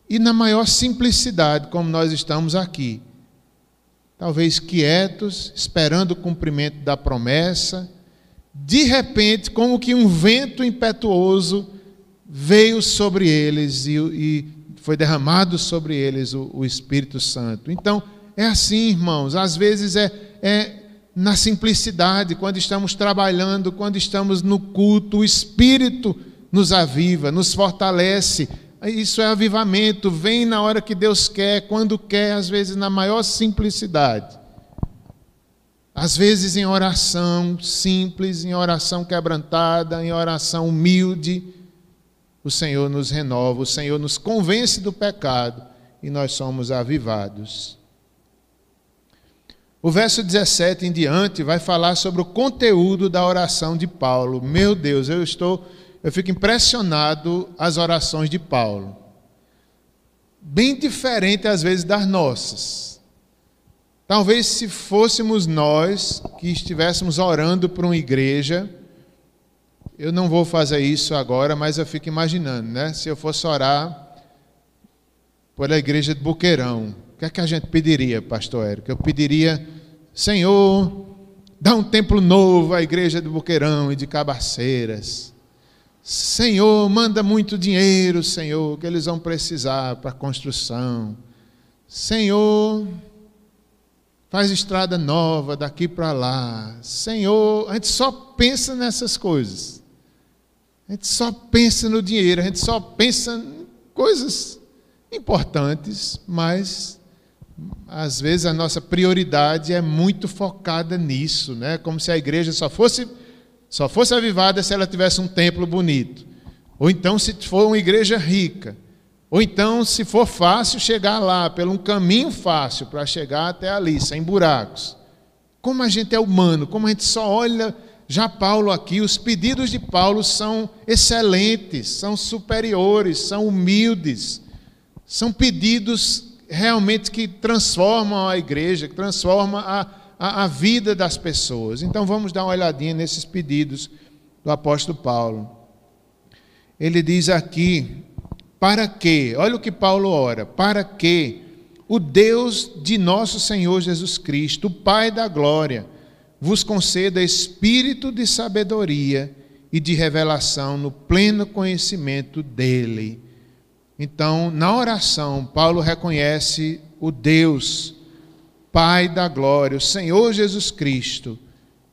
e na maior simplicidade, como nós estamos aqui. talvez quietos, esperando o cumprimento da promessa. De repente, como que um vento impetuoso veio sobre eles e, e foi derramado sobre eles o, o, Espírito Santo. Então, é assim, irmãos, às vezes é, é na simplicidade, quando estamos trabalhando, quando estamos no culto, o Espírito nos aviva, nos fortalece. Isso é avivamento, vem na hora que Deus quer, quando quer, às vezes na maior simplicidade. Às vezes em oração simples, em oração quebrantada, em oração humilde, o Senhor nos renova, o Senhor nos convence do pecado e nós somos avivados. O verso 17 em diante vai falar sobre o conteúdo da oração de Paulo. Meu Deus, eu estou, eu fico impressionado as orações de Paulo. Bem diferente às vezes das nossas. Talvez se fôssemos nós que estivéssemos orando para uma igreja, eu não vou fazer isso agora, mas eu fico imaginando, né? Se eu fosse orar pela igreja de Boqueirão, o que é que a gente pediria, pastor Érico? Eu pediria, Senhor, dá um templo novo à igreja de Boqueirão e de Cabaceiras. Senhor, manda muito dinheiro, Senhor, que eles vão precisar para construção. Senhor, faz estrada nova daqui para lá. Senhor, a gente só pensa nessas coisas. A gente só pensa no dinheiro, a gente só pensa em coisas importantes, mas às vezes a nossa prioridade é muito focada nisso, né? Como se a igreja só fosse só fosse avivada se ela tivesse um templo bonito. Ou então se for uma igreja rica. Ou então se for fácil chegar lá, pelo um caminho fácil para chegar até ali, sem buracos. Como a gente é humano, como a gente só olha já Paulo aqui, os pedidos de Paulo são excelentes, são superiores, são humildes, são pedidos realmente que transformam a igreja, que transformam a, a, a vida das pessoas. Então vamos dar uma olhadinha nesses pedidos do apóstolo Paulo. Ele diz aqui: para que, olha o que Paulo ora, para que o Deus de nosso Senhor Jesus Cristo, o Pai da glória, vos conceda espírito de sabedoria e de revelação no pleno conhecimento dele então, na oração, Paulo reconhece o Deus, Pai da glória, o Senhor Jesus Cristo.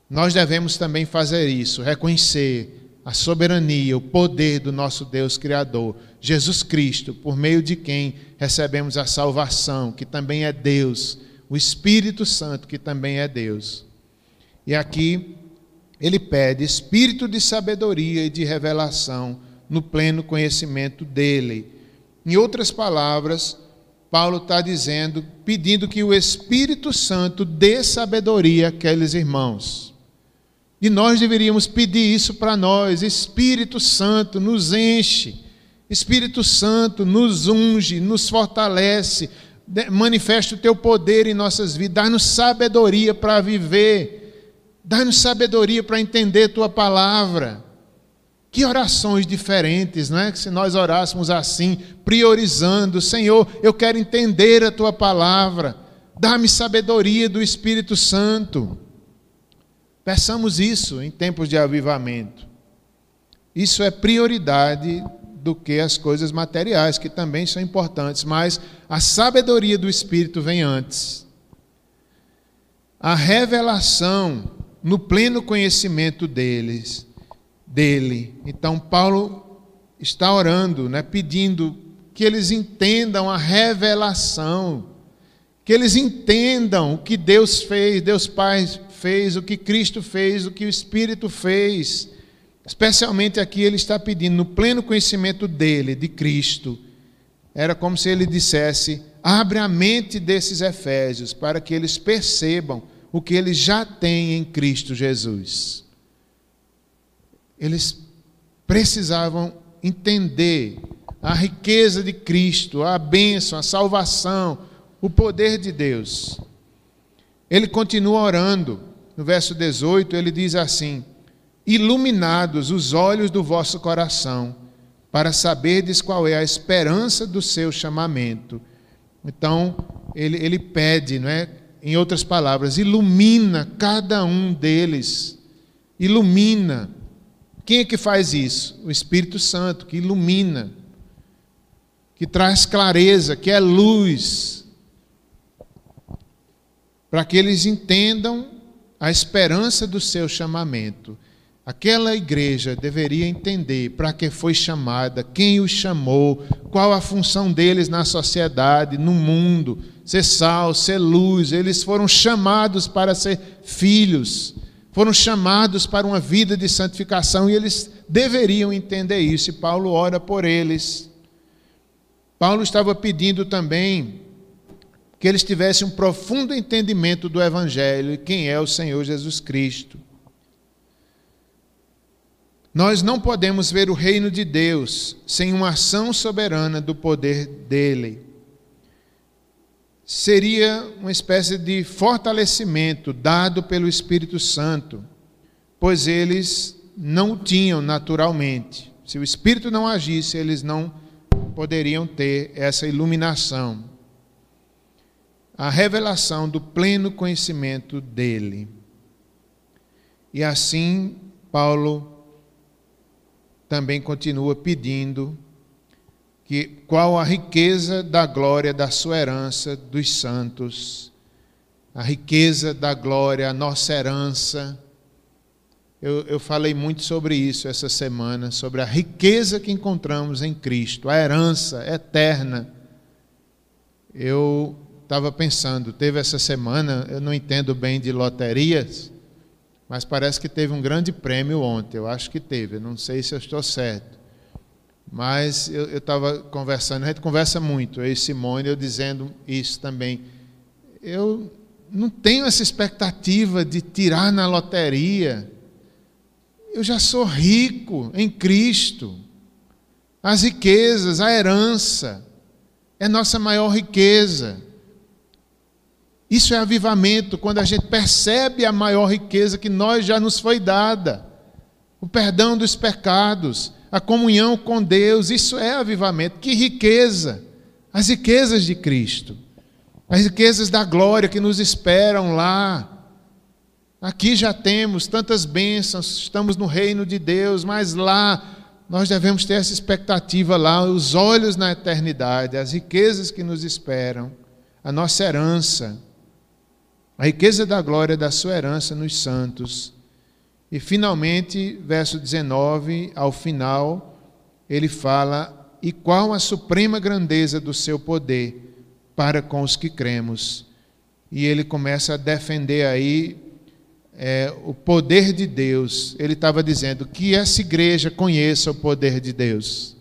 Nós devemos também fazer isso, reconhecer a soberania, o poder do nosso Deus Criador, Jesus Cristo, por meio de quem recebemos a salvação, que também é Deus, o Espírito Santo, que também é Deus. E aqui ele pede espírito de sabedoria e de revelação no pleno conhecimento dele em outras palavras, Paulo está dizendo, pedindo que o Espírito Santo dê sabedoria àqueles irmãos. E nós deveríamos pedir isso para nós: Espírito Santo, nos enche. Espírito Santo, nos unge, nos fortalece, manifesta o teu poder em nossas vidas, dá-nos sabedoria para viver, dá-nos sabedoria para entender tua palavra. Que orações diferentes, não é? Que se nós orássemos assim, priorizando, Senhor, eu quero entender a tua palavra, dá-me sabedoria do Espírito Santo. Peçamos isso em tempos de avivamento. Isso é prioridade do que as coisas materiais, que também são importantes, mas a sabedoria do Espírito vem antes. A revelação no pleno conhecimento deles dele. Então, Paulo está orando, né, pedindo que eles entendam a revelação, que eles entendam o que Deus fez, Deus Pai fez, o que Cristo fez, o que o Espírito fez. Especialmente aqui ele está pedindo, no pleno conhecimento dele, de Cristo. Era como se ele dissesse: abre a mente desses Efésios para que eles percebam o que eles já têm em Cristo Jesus eles precisavam entender a riqueza de Cristo, a bênção, a salvação, o poder de Deus. Ele continua orando. No verso 18, ele diz assim: Iluminados os olhos do vosso coração, para saberdes qual é a esperança do seu chamamento. Então, ele, ele pede, não é? em outras palavras, ilumina cada um deles. Ilumina. Quem é que faz isso? O Espírito Santo, que ilumina, que traz clareza, que é luz, para que eles entendam a esperança do seu chamamento. Aquela igreja deveria entender para que foi chamada, quem os chamou, qual a função deles na sociedade, no mundo, ser sal, ser luz. Eles foram chamados para ser filhos, foram chamados para uma vida de santificação e eles deveriam entender isso. E Paulo ora por eles. Paulo estava pedindo também que eles tivessem um profundo entendimento do Evangelho e quem é o Senhor Jesus Cristo. Nós não podemos ver o reino de Deus sem uma ação soberana do poder dele. Seria uma espécie de fortalecimento dado pelo Espírito Santo, pois eles não tinham naturalmente. Se o Espírito não agisse, eles não poderiam ter essa iluminação, a revelação do pleno conhecimento dele. E assim, Paulo também continua pedindo que qual a riqueza da glória da sua herança dos santos, a riqueza da glória, a nossa herança. Eu, eu falei muito sobre isso essa semana, sobre a riqueza que encontramos em Cristo, a herança eterna. Eu estava pensando, teve essa semana, eu não entendo bem de loterias, mas parece que teve um grande prêmio ontem. Eu acho que teve, não sei se eu estou certo. Mas eu estava conversando, a gente conversa muito, eu e Simone, eu dizendo isso também. Eu não tenho essa expectativa de tirar na loteria. Eu já sou rico em Cristo. As riquezas, a herança, é nossa maior riqueza. Isso é avivamento, quando a gente percebe a maior riqueza que nós já nos foi dada. O perdão dos pecados, a comunhão com Deus, isso é avivamento. Que riqueza! As riquezas de Cristo, as riquezas da glória que nos esperam lá. Aqui já temos tantas bênçãos, estamos no reino de Deus, mas lá nós devemos ter essa expectativa lá, os olhos na eternidade, as riquezas que nos esperam, a nossa herança a riqueza da glória da sua herança nos santos. E finalmente, verso 19, ao final, ele fala: E qual a suprema grandeza do seu poder para com os que cremos? E ele começa a defender aí é, o poder de Deus. Ele estava dizendo que essa igreja conheça o poder de Deus.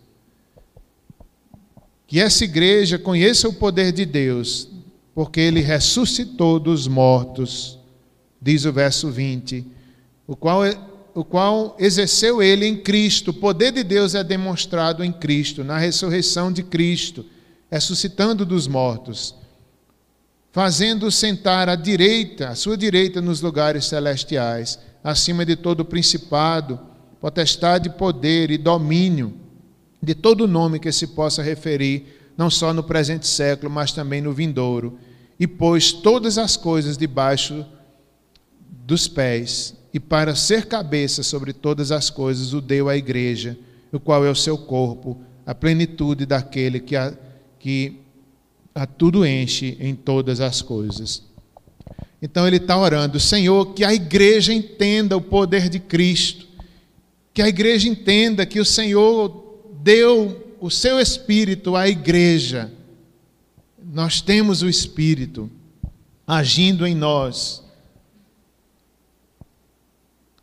Que essa igreja conheça o poder de Deus, porque ele ressuscitou dos mortos, diz o verso 20, o qual, o qual exerceu ele em Cristo. O poder de Deus é demonstrado em Cristo, na ressurreição de Cristo, ressuscitando dos mortos, fazendo sentar à direita, à sua direita nos lugares celestiais, acima de todo principado, potestade, poder e domínio, de todo nome que se possa referir não só no presente século, mas também no vindouro, e pôs todas as coisas debaixo dos pés, e para ser cabeça sobre todas as coisas o deu à igreja, o qual é o seu corpo, a plenitude daquele que a, que a tudo enche em todas as coisas. Então ele está orando, Senhor, que a igreja entenda o poder de Cristo, que a igreja entenda que o Senhor deu o seu Espírito à igreja, nós temos o Espírito agindo em nós.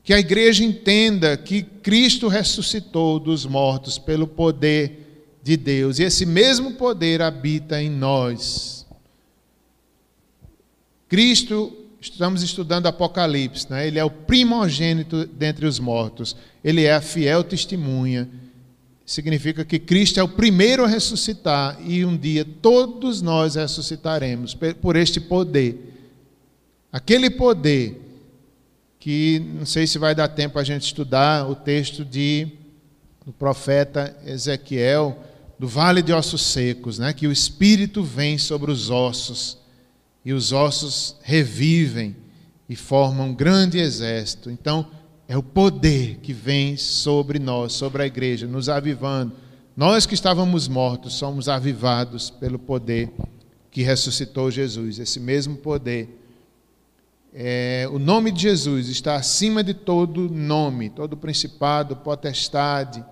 Que a igreja entenda que Cristo ressuscitou dos mortos pelo poder de Deus, e esse mesmo poder habita em nós. Cristo, estamos estudando Apocalipse, né? ele é o primogênito dentre os mortos, ele é a fiel testemunha significa que Cristo é o primeiro a ressuscitar e um dia todos nós ressuscitaremos por este poder. Aquele poder que não sei se vai dar tempo a gente estudar o texto de do profeta Ezequiel do vale de ossos secos, né, que o espírito vem sobre os ossos. e os ossos revivem e formam um grande exército. Então, é o poder que vem sobre nós, sobre a igreja, nos avivando. Nós que estávamos mortos somos avivados pelo poder que ressuscitou Jesus, esse mesmo poder. É, o nome de Jesus está acima de todo nome, todo principado, potestade.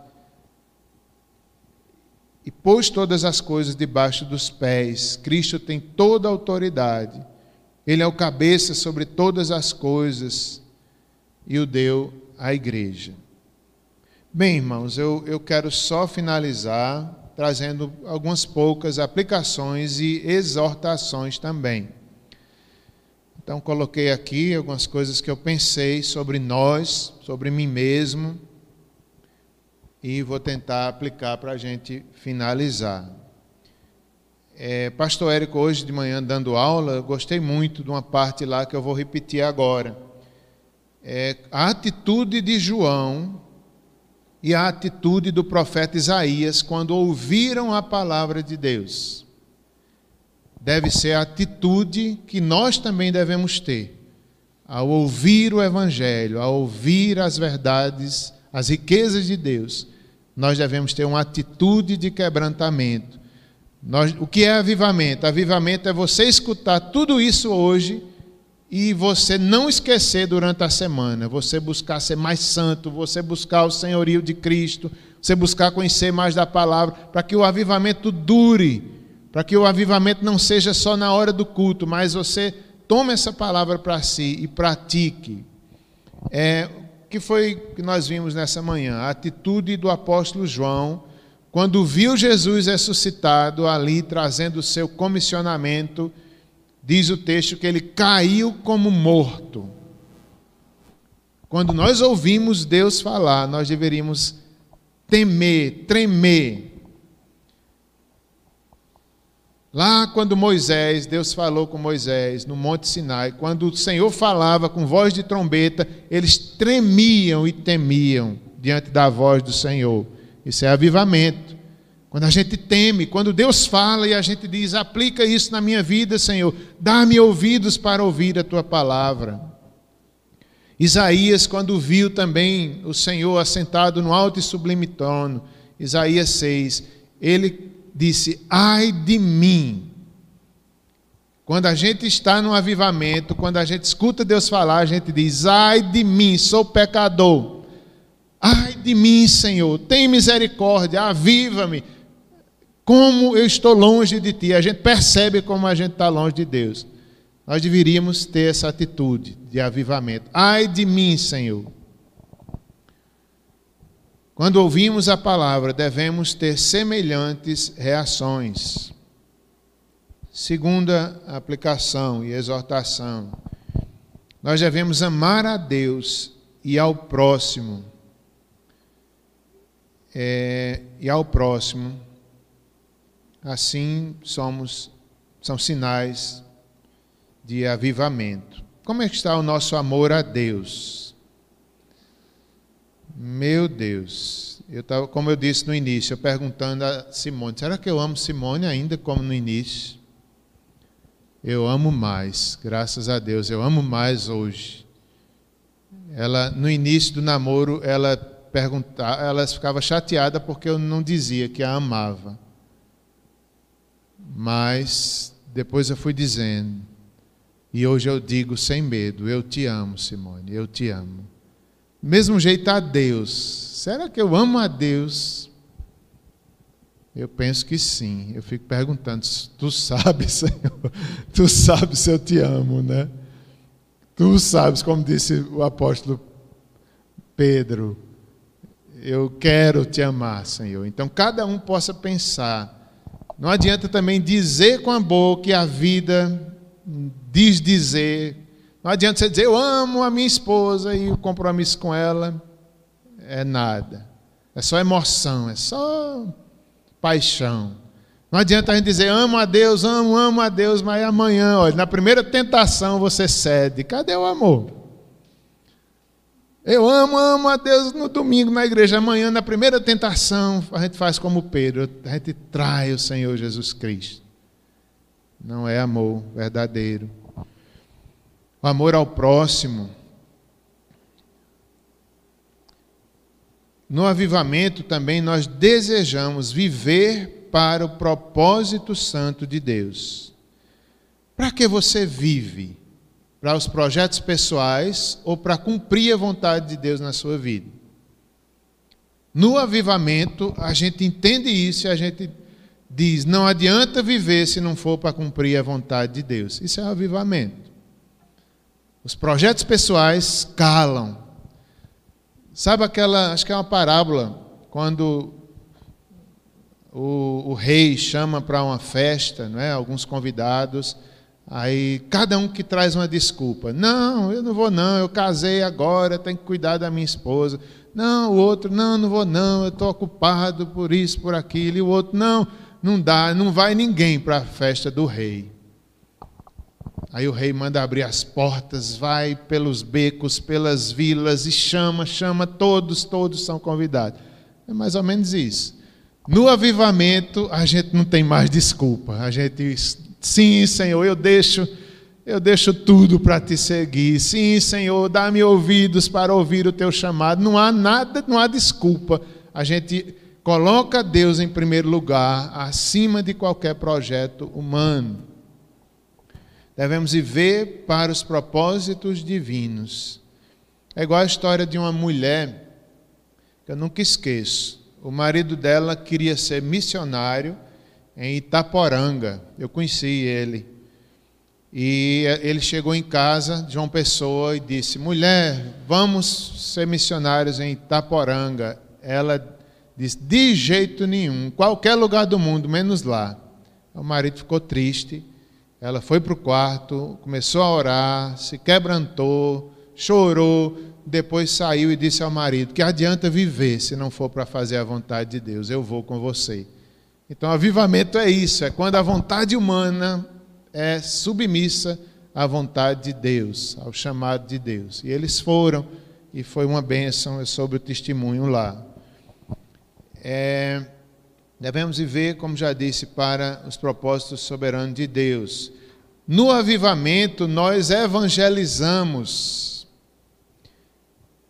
E pôs todas as coisas debaixo dos pés. Cristo tem toda a autoridade. Ele é o cabeça sobre todas as coisas e o deu à igreja. Bem, irmãos, eu, eu quero só finalizar trazendo algumas poucas aplicações e exortações também. Então, coloquei aqui algumas coisas que eu pensei sobre nós, sobre mim mesmo, e vou tentar aplicar para a gente finalizar. É, Pastor Érico, hoje de manhã, dando aula, gostei muito de uma parte lá que eu vou repetir agora. É, a atitude de João e a atitude do profeta Isaías quando ouviram a palavra de Deus. Deve ser a atitude que nós também devemos ter ao ouvir o Evangelho, ao ouvir as verdades, as riquezas de Deus. Nós devemos ter uma atitude de quebrantamento. Nós, o que é avivamento? Avivamento é você escutar tudo isso hoje e você não esquecer durante a semana, você buscar ser mais santo, você buscar o senhorio de Cristo, você buscar conhecer mais da palavra, para que o avivamento dure, para que o avivamento não seja só na hora do culto, mas você tome essa palavra para si e pratique. É, que foi que nós vimos nessa manhã? A atitude do apóstolo João, quando viu Jesus ressuscitado ali, trazendo o seu comissionamento diz o texto que ele caiu como morto. Quando nós ouvimos Deus falar, nós deveríamos temer, tremer. Lá quando Moisés, Deus falou com Moisés no Monte Sinai, quando o Senhor falava com voz de trombeta, eles tremiam e temiam diante da voz do Senhor. Isso é avivamento. Quando a gente teme, quando Deus fala e a gente diz: aplica isso na minha vida, Senhor, dá-me ouvidos para ouvir a tua palavra. Isaías, quando viu também o Senhor assentado no alto e sublime trono, Isaías 6, ele disse: Ai de mim. Quando a gente está no avivamento, quando a gente escuta Deus falar, a gente diz: Ai de mim, sou pecador. Ai de mim, Senhor, tem misericórdia, aviva-me como eu estou longe de ti. A gente percebe como a gente está longe de Deus. Nós deveríamos ter essa atitude de avivamento. Ai de mim, Senhor. Quando ouvimos a palavra, devemos ter semelhantes reações. Segunda aplicação e exortação. Nós devemos amar a Deus e ao próximo. É, e ao próximo assim somos, são sinais de avivamento. Como é que está o nosso amor a Deus? Meu Deus, eu tava, como eu disse no início, eu perguntando a Simone, será que eu amo Simone ainda como no início? Eu amo mais, graças a Deus, eu amo mais hoje. Ela, no início do namoro, ela perguntava, ela ficava chateada porque eu não dizia que a amava. Mas depois eu fui dizendo, e hoje eu digo sem medo: eu te amo, Simone, eu te amo. Mesmo jeito a Deus. Será que eu amo a Deus? Eu penso que sim. Eu fico perguntando: tu sabes, [laughs] Senhor? Tu sabes se eu te amo, né? Tu sabes, como disse o apóstolo Pedro, eu quero te amar, Senhor. Então, cada um possa pensar não adianta também dizer com a boca a vida diz dizer. Não adianta você dizer, eu amo a minha esposa e o compromisso com ela é nada. É só emoção, é só paixão. Não adianta a gente dizer, amo a Deus, amo, amo a Deus, mas amanhã, olha, na primeira tentação você cede. Cadê o amor? Eu amo, amo a Deus no domingo na igreja. Amanhã, na primeira tentação, a gente faz como Pedro, a gente trai o Senhor Jesus Cristo. não é amor verdadeiro. O amor ao próximo. No avivamento também nós desejamos viver para o propósito santo de Deus. Para que você vive? Para os projetos pessoais ou para cumprir a vontade de Deus na sua vida? No avivamento, a gente entende isso e a gente diz: não adianta viver se não for para cumprir a vontade de Deus. Isso é avivamento. Os projetos pessoais calam. Sabe aquela, acho que é uma parábola, quando o, o rei chama para uma festa, não é? alguns convidados, aí cada um que traz uma desculpa. Não, eu não vou não, eu casei agora, tenho que cuidar da minha esposa. Não, o outro, não, não vou não, eu estou ocupado por isso, por aquilo. E o outro, não, não dá, não vai ninguém para a festa do rei. Aí o rei manda abrir as portas, vai pelos becos, pelas vilas e chama, chama, todos, todos são convidados. É mais ou menos isso. No avivamento, a gente não tem mais desculpa. A gente, sim, Senhor, eu deixo eu deixo tudo para te seguir. Sim, Senhor, dá-me ouvidos para ouvir o teu chamado. Não há nada, não há desculpa. A gente coloca Deus em primeiro lugar, acima de qualquer projeto humano. Devemos viver para os propósitos divinos. É igual a história de uma mulher que eu nunca esqueço. O marido dela queria ser missionário em Itaporanga. Eu conheci ele. E ele chegou em casa de uma pessoa e disse: Mulher, vamos ser missionários em Itaporanga. Ela disse: De jeito nenhum, qualquer lugar do mundo, menos lá. O marido ficou triste. Ela foi para o quarto, começou a orar, se quebrantou, chorou. Depois saiu e disse ao marido: Que adianta viver se não for para fazer a vontade de Deus? Eu vou com você. Então, avivamento é isso: é quando a vontade humana é submissa à vontade de Deus, ao chamado de Deus. E eles foram, e foi uma bênção sobre o testemunho lá. É, devemos viver, como já disse, para os propósitos soberanos de Deus. No avivamento, nós evangelizamos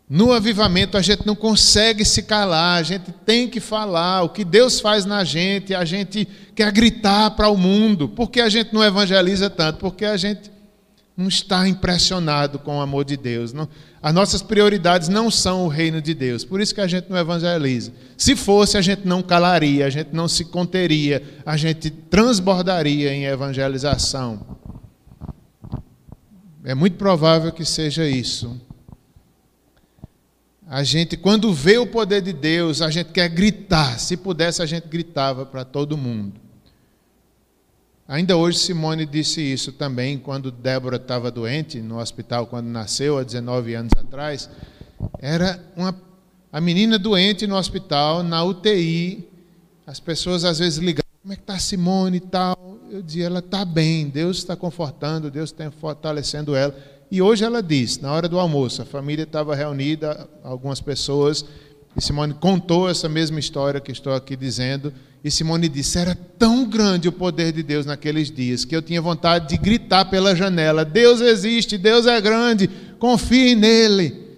no avivamento a gente não consegue se calar, a gente tem que falar. O que Deus faz na gente, a gente quer gritar para o mundo. Por que a gente não evangeliza tanto? Porque a gente não está impressionado com o amor de Deus. Não, as nossas prioridades não são o reino de Deus. Por isso que a gente não evangeliza. Se fosse, a gente não calaria, a gente não se conteria, a gente transbordaria em evangelização. É muito provável que seja isso. A gente, quando vê o poder de Deus, a gente quer gritar. Se pudesse, a gente gritava para todo mundo. Ainda hoje, Simone disse isso também, quando Débora estava doente no hospital, quando nasceu, há 19 anos atrás. Era uma, a menina doente no hospital, na UTI. As pessoas às vezes ligavam: como é que está Simone e tal? Eu dizia: ela está bem, Deus está confortando, Deus está fortalecendo ela. E hoje ela disse, na hora do almoço, a família estava reunida, algumas pessoas, e Simone contou essa mesma história que estou aqui dizendo. E Simone disse: Era tão grande o poder de Deus naqueles dias que eu tinha vontade de gritar pela janela: Deus existe, Deus é grande, confie nele.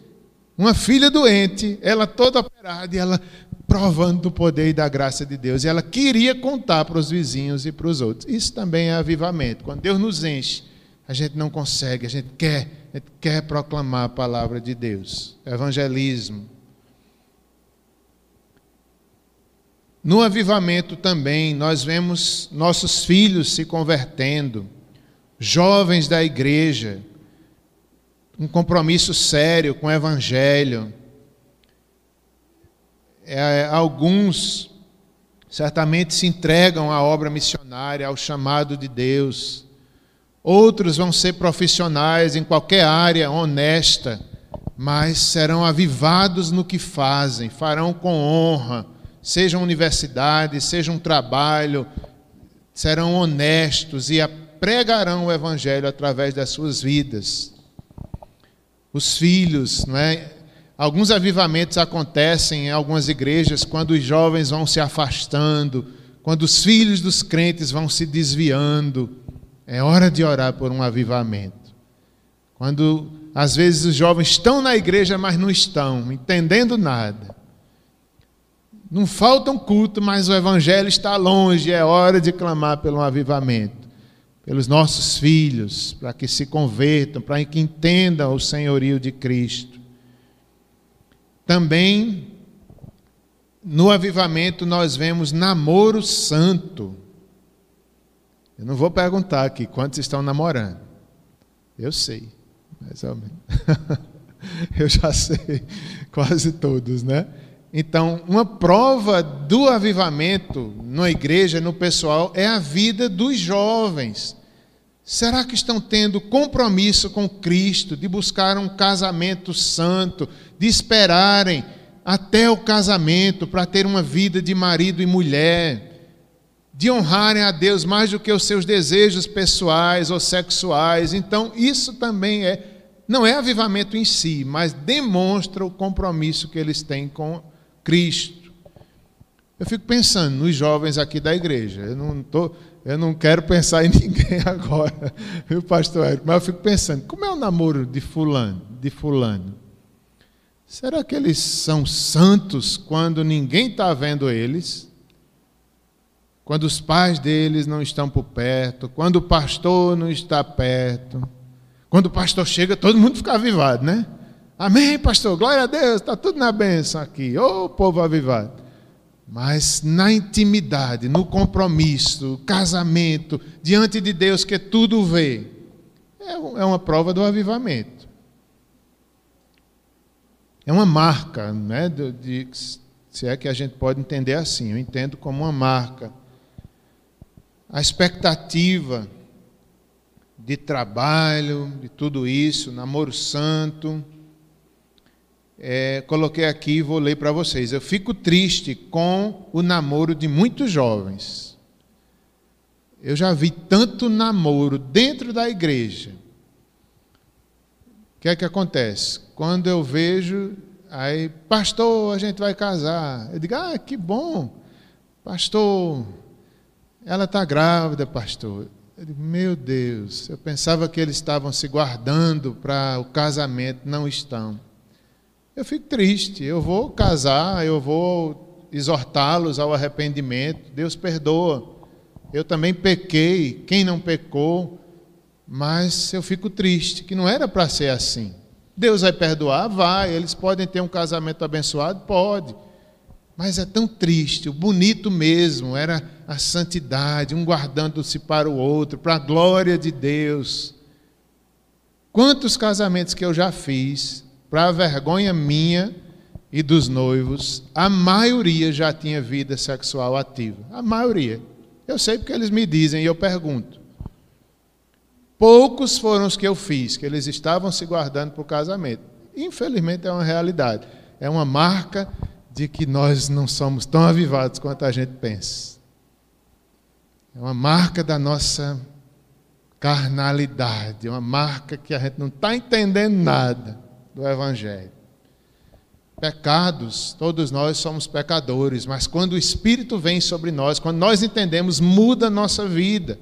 Uma filha doente, ela toda operada, e ela provando do poder e da graça de Deus. E ela queria contar para os vizinhos e para os outros. Isso também é avivamento. Quando Deus nos enche a gente não consegue, a gente quer, a gente quer proclamar a palavra de Deus. Evangelismo. No avivamento também, nós vemos nossos filhos se convertendo, jovens da igreja, um compromisso sério com o evangelho. É, alguns certamente se entregam à obra missionária, ao chamado de Deus. Outros vão ser profissionais em qualquer área honesta, mas serão avivados no que fazem, farão com honra, seja uma universidade, seja um trabalho, serão honestos e pregarão o evangelho através das suas vidas. Os filhos, não é? Alguns avivamentos acontecem em algumas igrejas quando os jovens vão se afastando, quando os filhos dos crentes vão se desviando É hora de orar por um avivamento. Quando às vezes os jovens estão na igreja, mas não estão entendendo nada. Não falta um culto, mas o evangelho está longe, é hora de clamar pelo avivamento. Pelos nossos filhos, para que se convertam, para que entendam o senhorio de Cristo. Também no avivamento nós vemos namoro santo. Eu não vou perguntar aqui quantos estão namorando. Eu sei, mais ou menos. [laughs] Eu já sei, quase todos, né? Então, uma prova do avivamento na igreja, no pessoal, é a vida dos jovens. Será que estão tendo compromisso com Cristo, de buscar um casamento santo, de esperarem até o casamento para ter uma vida de marido e mulher, de honrarem a Deus mais do que os seus desejos pessoais ou sexuais? Então, isso também é, não é avivamento em si, mas demonstra o compromisso que eles têm com Cristo. Eu fico pensando nos jovens aqui da igreja. Eu não, tô, eu não quero pensar [laughs] em ninguém agora, viu, pastor Érico? Mas eu fico pensando, como é o namoro de fulano, de fulano? Será que eles são santos quando ninguém está vendo eles? Quando os pais deles não estão por perto, quando o pastor não está perto, quando o pastor chega, todo mundo fica avivado, né? Amém, pastor, glória a Deus, está tudo na bênção aqui, ô oh, povo avivado. Mas na intimidade, no compromisso, casamento, diante de Deus que tudo vê, é, é uma prova do avivamento. É uma marca, né, de, de, se é que a gente pode entender assim, eu entendo como uma marca. A expectativa de trabalho, de tudo isso, namoro santo, é, coloquei aqui e vou ler para vocês. Eu fico triste com o namoro de muitos jovens. Eu já vi tanto namoro dentro da igreja. O que é que acontece? Quando eu vejo, aí, pastor, a gente vai casar. Eu digo, ah, que bom. Pastor, ela está grávida, pastor. Eu digo, meu Deus, eu pensava que eles estavam se guardando para o casamento, não estão eu fico triste. Eu vou casar, eu vou exortá-los ao arrependimento. Deus perdoa. Eu também pequei, quem não pecou, mas eu fico triste, que não era para ser assim. Deus vai perdoar? Vai. Eles podem ter um casamento abençoado? Pode. Mas é tão triste. O bonito mesmo era a santidade, um guardando-se para o outro, para a glória de Deus. Quantos casamentos que eu já fiz, para a vergonha minha e dos noivos, a maioria já tinha vida sexual ativa. A maioria. Eu sei porque eles me dizem e eu pergunto. Poucos foram os que eu fiz, que eles estavam se guardando para o casamento. Infelizmente é uma realidade. É uma marca de que nós não somos tão avivados quanto a gente pensa. É uma marca da nossa carnalidade, é uma marca que a gente não está entendendo nada do Evangelho. Pecados, todos nós somos pecadores, mas quando o Espírito vem sobre nós, quando nós entendemos, muda a nossa vida.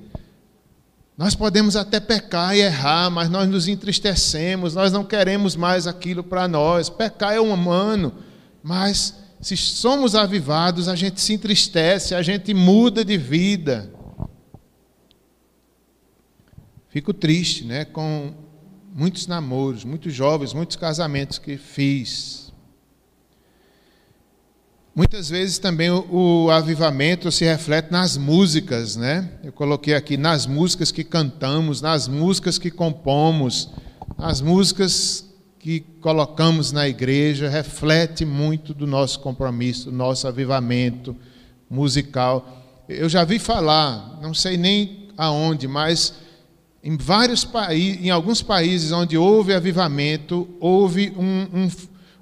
Nós podemos até pecar e errar, mas nós nos entristecemos, nós não queremos mais aquilo para nós. Pecar é humano, mas se somos avivados, a gente se entristece, a gente muda de vida. Fico triste, né, com muitos namoros, muitos jovens, muitos casamentos que fiz. Muitas vezes também o, o, avivamento se reflete nas músicas, né? Eu coloquei aqui nas músicas que cantamos, nas músicas que compomos, nas músicas que colocamos na igreja, reflete muito do nosso compromisso, do nosso avivamento musical. Eu já vi falar, não sei nem aonde, mas em vários países, em alguns países onde houve avivamento, houve um, um,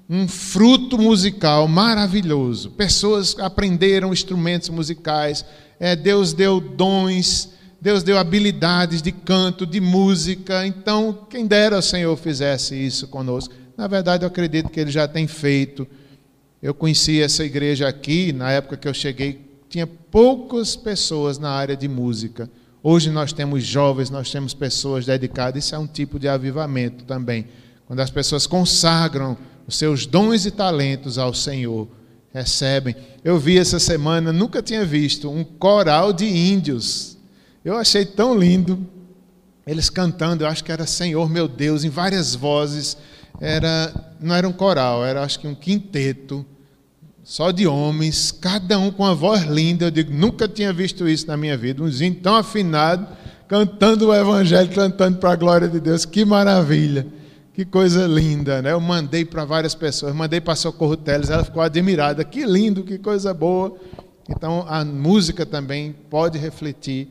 um fruto musical maravilhoso. Pessoas aprenderam instrumentos musicais, é, Deus deu dons, Deus deu habilidades de canto, de música. Então, quem dera o Senhor fizesse isso conosco. Na verdade, eu acredito que Ele já tem feito. Eu conheci essa igreja aqui, na época que eu cheguei, tinha poucas pessoas na área de música. Hoje nós temos jovens, nós temos pessoas dedicadas, isso é um tipo de avivamento também. Quando as pessoas consagram os seus dons e talentos ao Senhor, recebem. Eu vi essa semana, nunca tinha visto, um coral de índios. Eu achei tão lindo. Eles cantando, eu acho que era Senhor meu Deus, em várias vozes. Era, não era um coral, era acho que um quinteto, só de homens, cada um com uma voz linda. Eu digo, nunca tinha visto isso na minha vida. Uns índios tão afinados, cantando o Evangelho, cantando para a glória de Deus. Que maravilha! Que coisa linda, né? Eu mandei para várias pessoas, mandei para Socorro Teles, ela ficou admirada. Que lindo, que coisa boa. Então, a música também pode refletir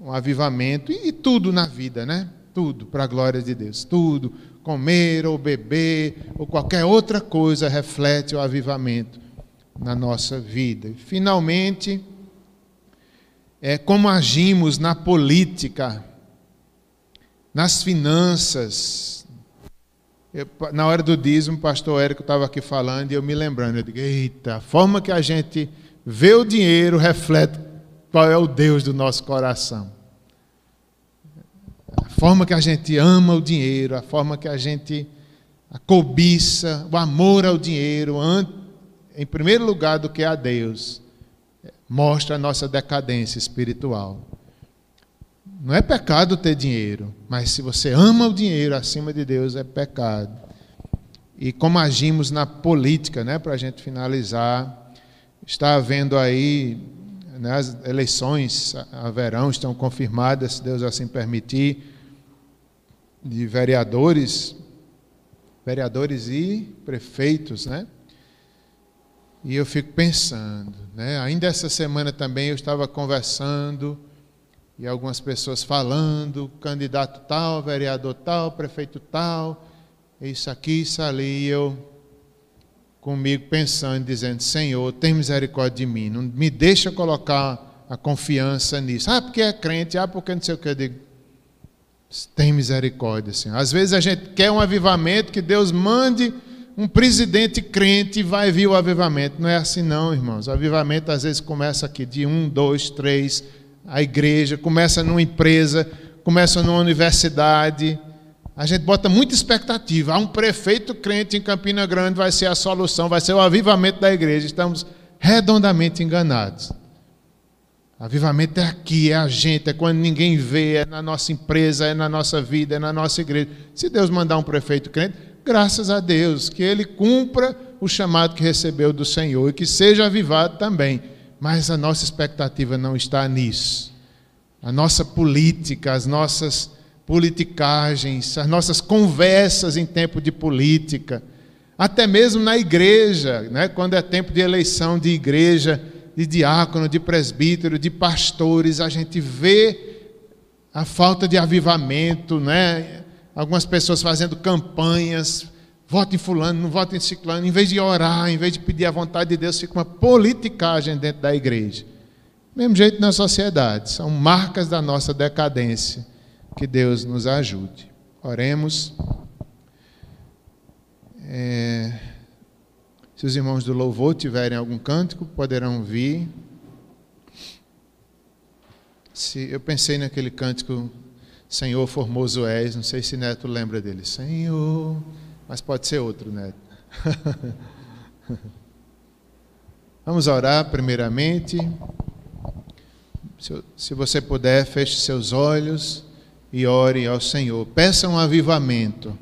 um avivamento e, e tudo na vida, né? Tudo para a glória de Deus. Tudo, comer ou beber ou qualquer outra coisa reflete o avivamento na nossa vida. Finalmente, é como agimos na política, nas finanças, eu, na hora do dízimo, o pastor Érico estava aqui falando e eu me lembrando. Eu digo, eita, a forma que a gente vê o dinheiro reflete qual é o Deus do nosso coração. A forma que a gente ama o dinheiro, a forma que a gente a cobiça, o amor ao dinheiro, em primeiro lugar do que a Deus, mostra a nossa decadência espiritual. Não é pecado ter dinheiro, mas se você ama o dinheiro acima de Deus, é pecado. E como agimos na política, né, para a gente finalizar, está havendo aí, né, as eleições haverão, estão confirmadas, se Deus assim permitir, de vereadores, vereadores e prefeitos, né? E eu fico pensando, né? Ainda essa semana também eu estava conversando e algumas pessoas falando, candidato tal, vereador tal, prefeito tal, isso aqui, isso ali, e eu comigo pensando, dizendo, Senhor, tem misericórdia de mim, não me deixa colocar a confiança nisso. Ah, porque é crente, ah, porque não sei o que, eu digo, tem misericórdia, Senhor. Às vezes a gente quer um avivamento, que Deus mande um presidente crente vai vir o avivamento. Não é assim não, irmãos. O avivamento às vezes começa aqui de um, dois, três, a igreja, começa numa empresa, começa numa universidade. A gente bota muita expectativa. Há um prefeito crente em Campina Grande, vai ser a solução, vai ser o avivamento da igreja. Estamos redondamente enganados. Avivamento é aqui, é a gente, é quando ninguém vê, é na nossa empresa, é na nossa vida, é na nossa igreja. Se Deus mandar um prefeito crente, graças a Deus, que ele cumpra o chamado que recebeu do Senhor e que seja avivado também. Mas a nossa expectativa não está nisso. A nossa política, as nossas politicagens, as nossas conversas em tempo de política, até mesmo na igreja, né, quando é tempo de eleição de igreja, de diácono, de presbítero, de pastores, a gente vê a falta de avivamento, né? Algumas pessoas fazendo campanhas vote em fulano, não vote em ciclano, em vez de orar, em vez de pedir a vontade de Deus, fica uma politicagem dentro da igreja. Mesmo jeito na sociedade, são marcas da nossa decadência. Que Deus nos ajude. Oremos. É, se os irmãos do louvor tiverem algum cântico, poderão vir. Se, eu pensei naquele cântico, Senhor formoso és, não sei se Neto lembra dele. Senhor mas pode ser outro, né? [laughs] Vamos orar primeiramente. Se você puder, feche seus olhos e ore ao Senhor. Peça um avivamento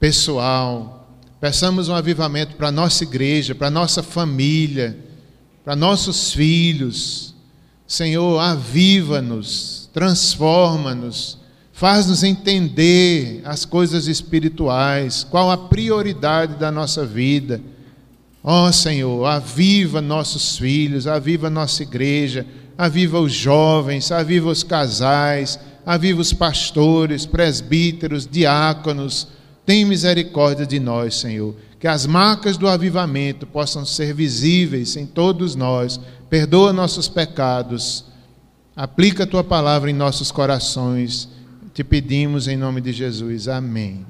pessoal. Peçamos um avivamento para a nossa igreja, para a nossa família, para nossos filhos. Senhor, aviva-nos, transforma-nos Faz-nos entender as coisas espirituais, qual a prioridade da nossa vida. Ó oh, Senhor, aviva nossos filhos, aviva nossa igreja, aviva os jovens, aviva os casais, aviva os pastores, presbíteros, diáconos. Tem misericórdia de nós, Senhor. Que as marcas do avivamento possam ser visíveis em todos nós. Perdoa nossos pecados. Aplica a tua palavra em nossos corações te pedimos em nome de Jesus. Amém.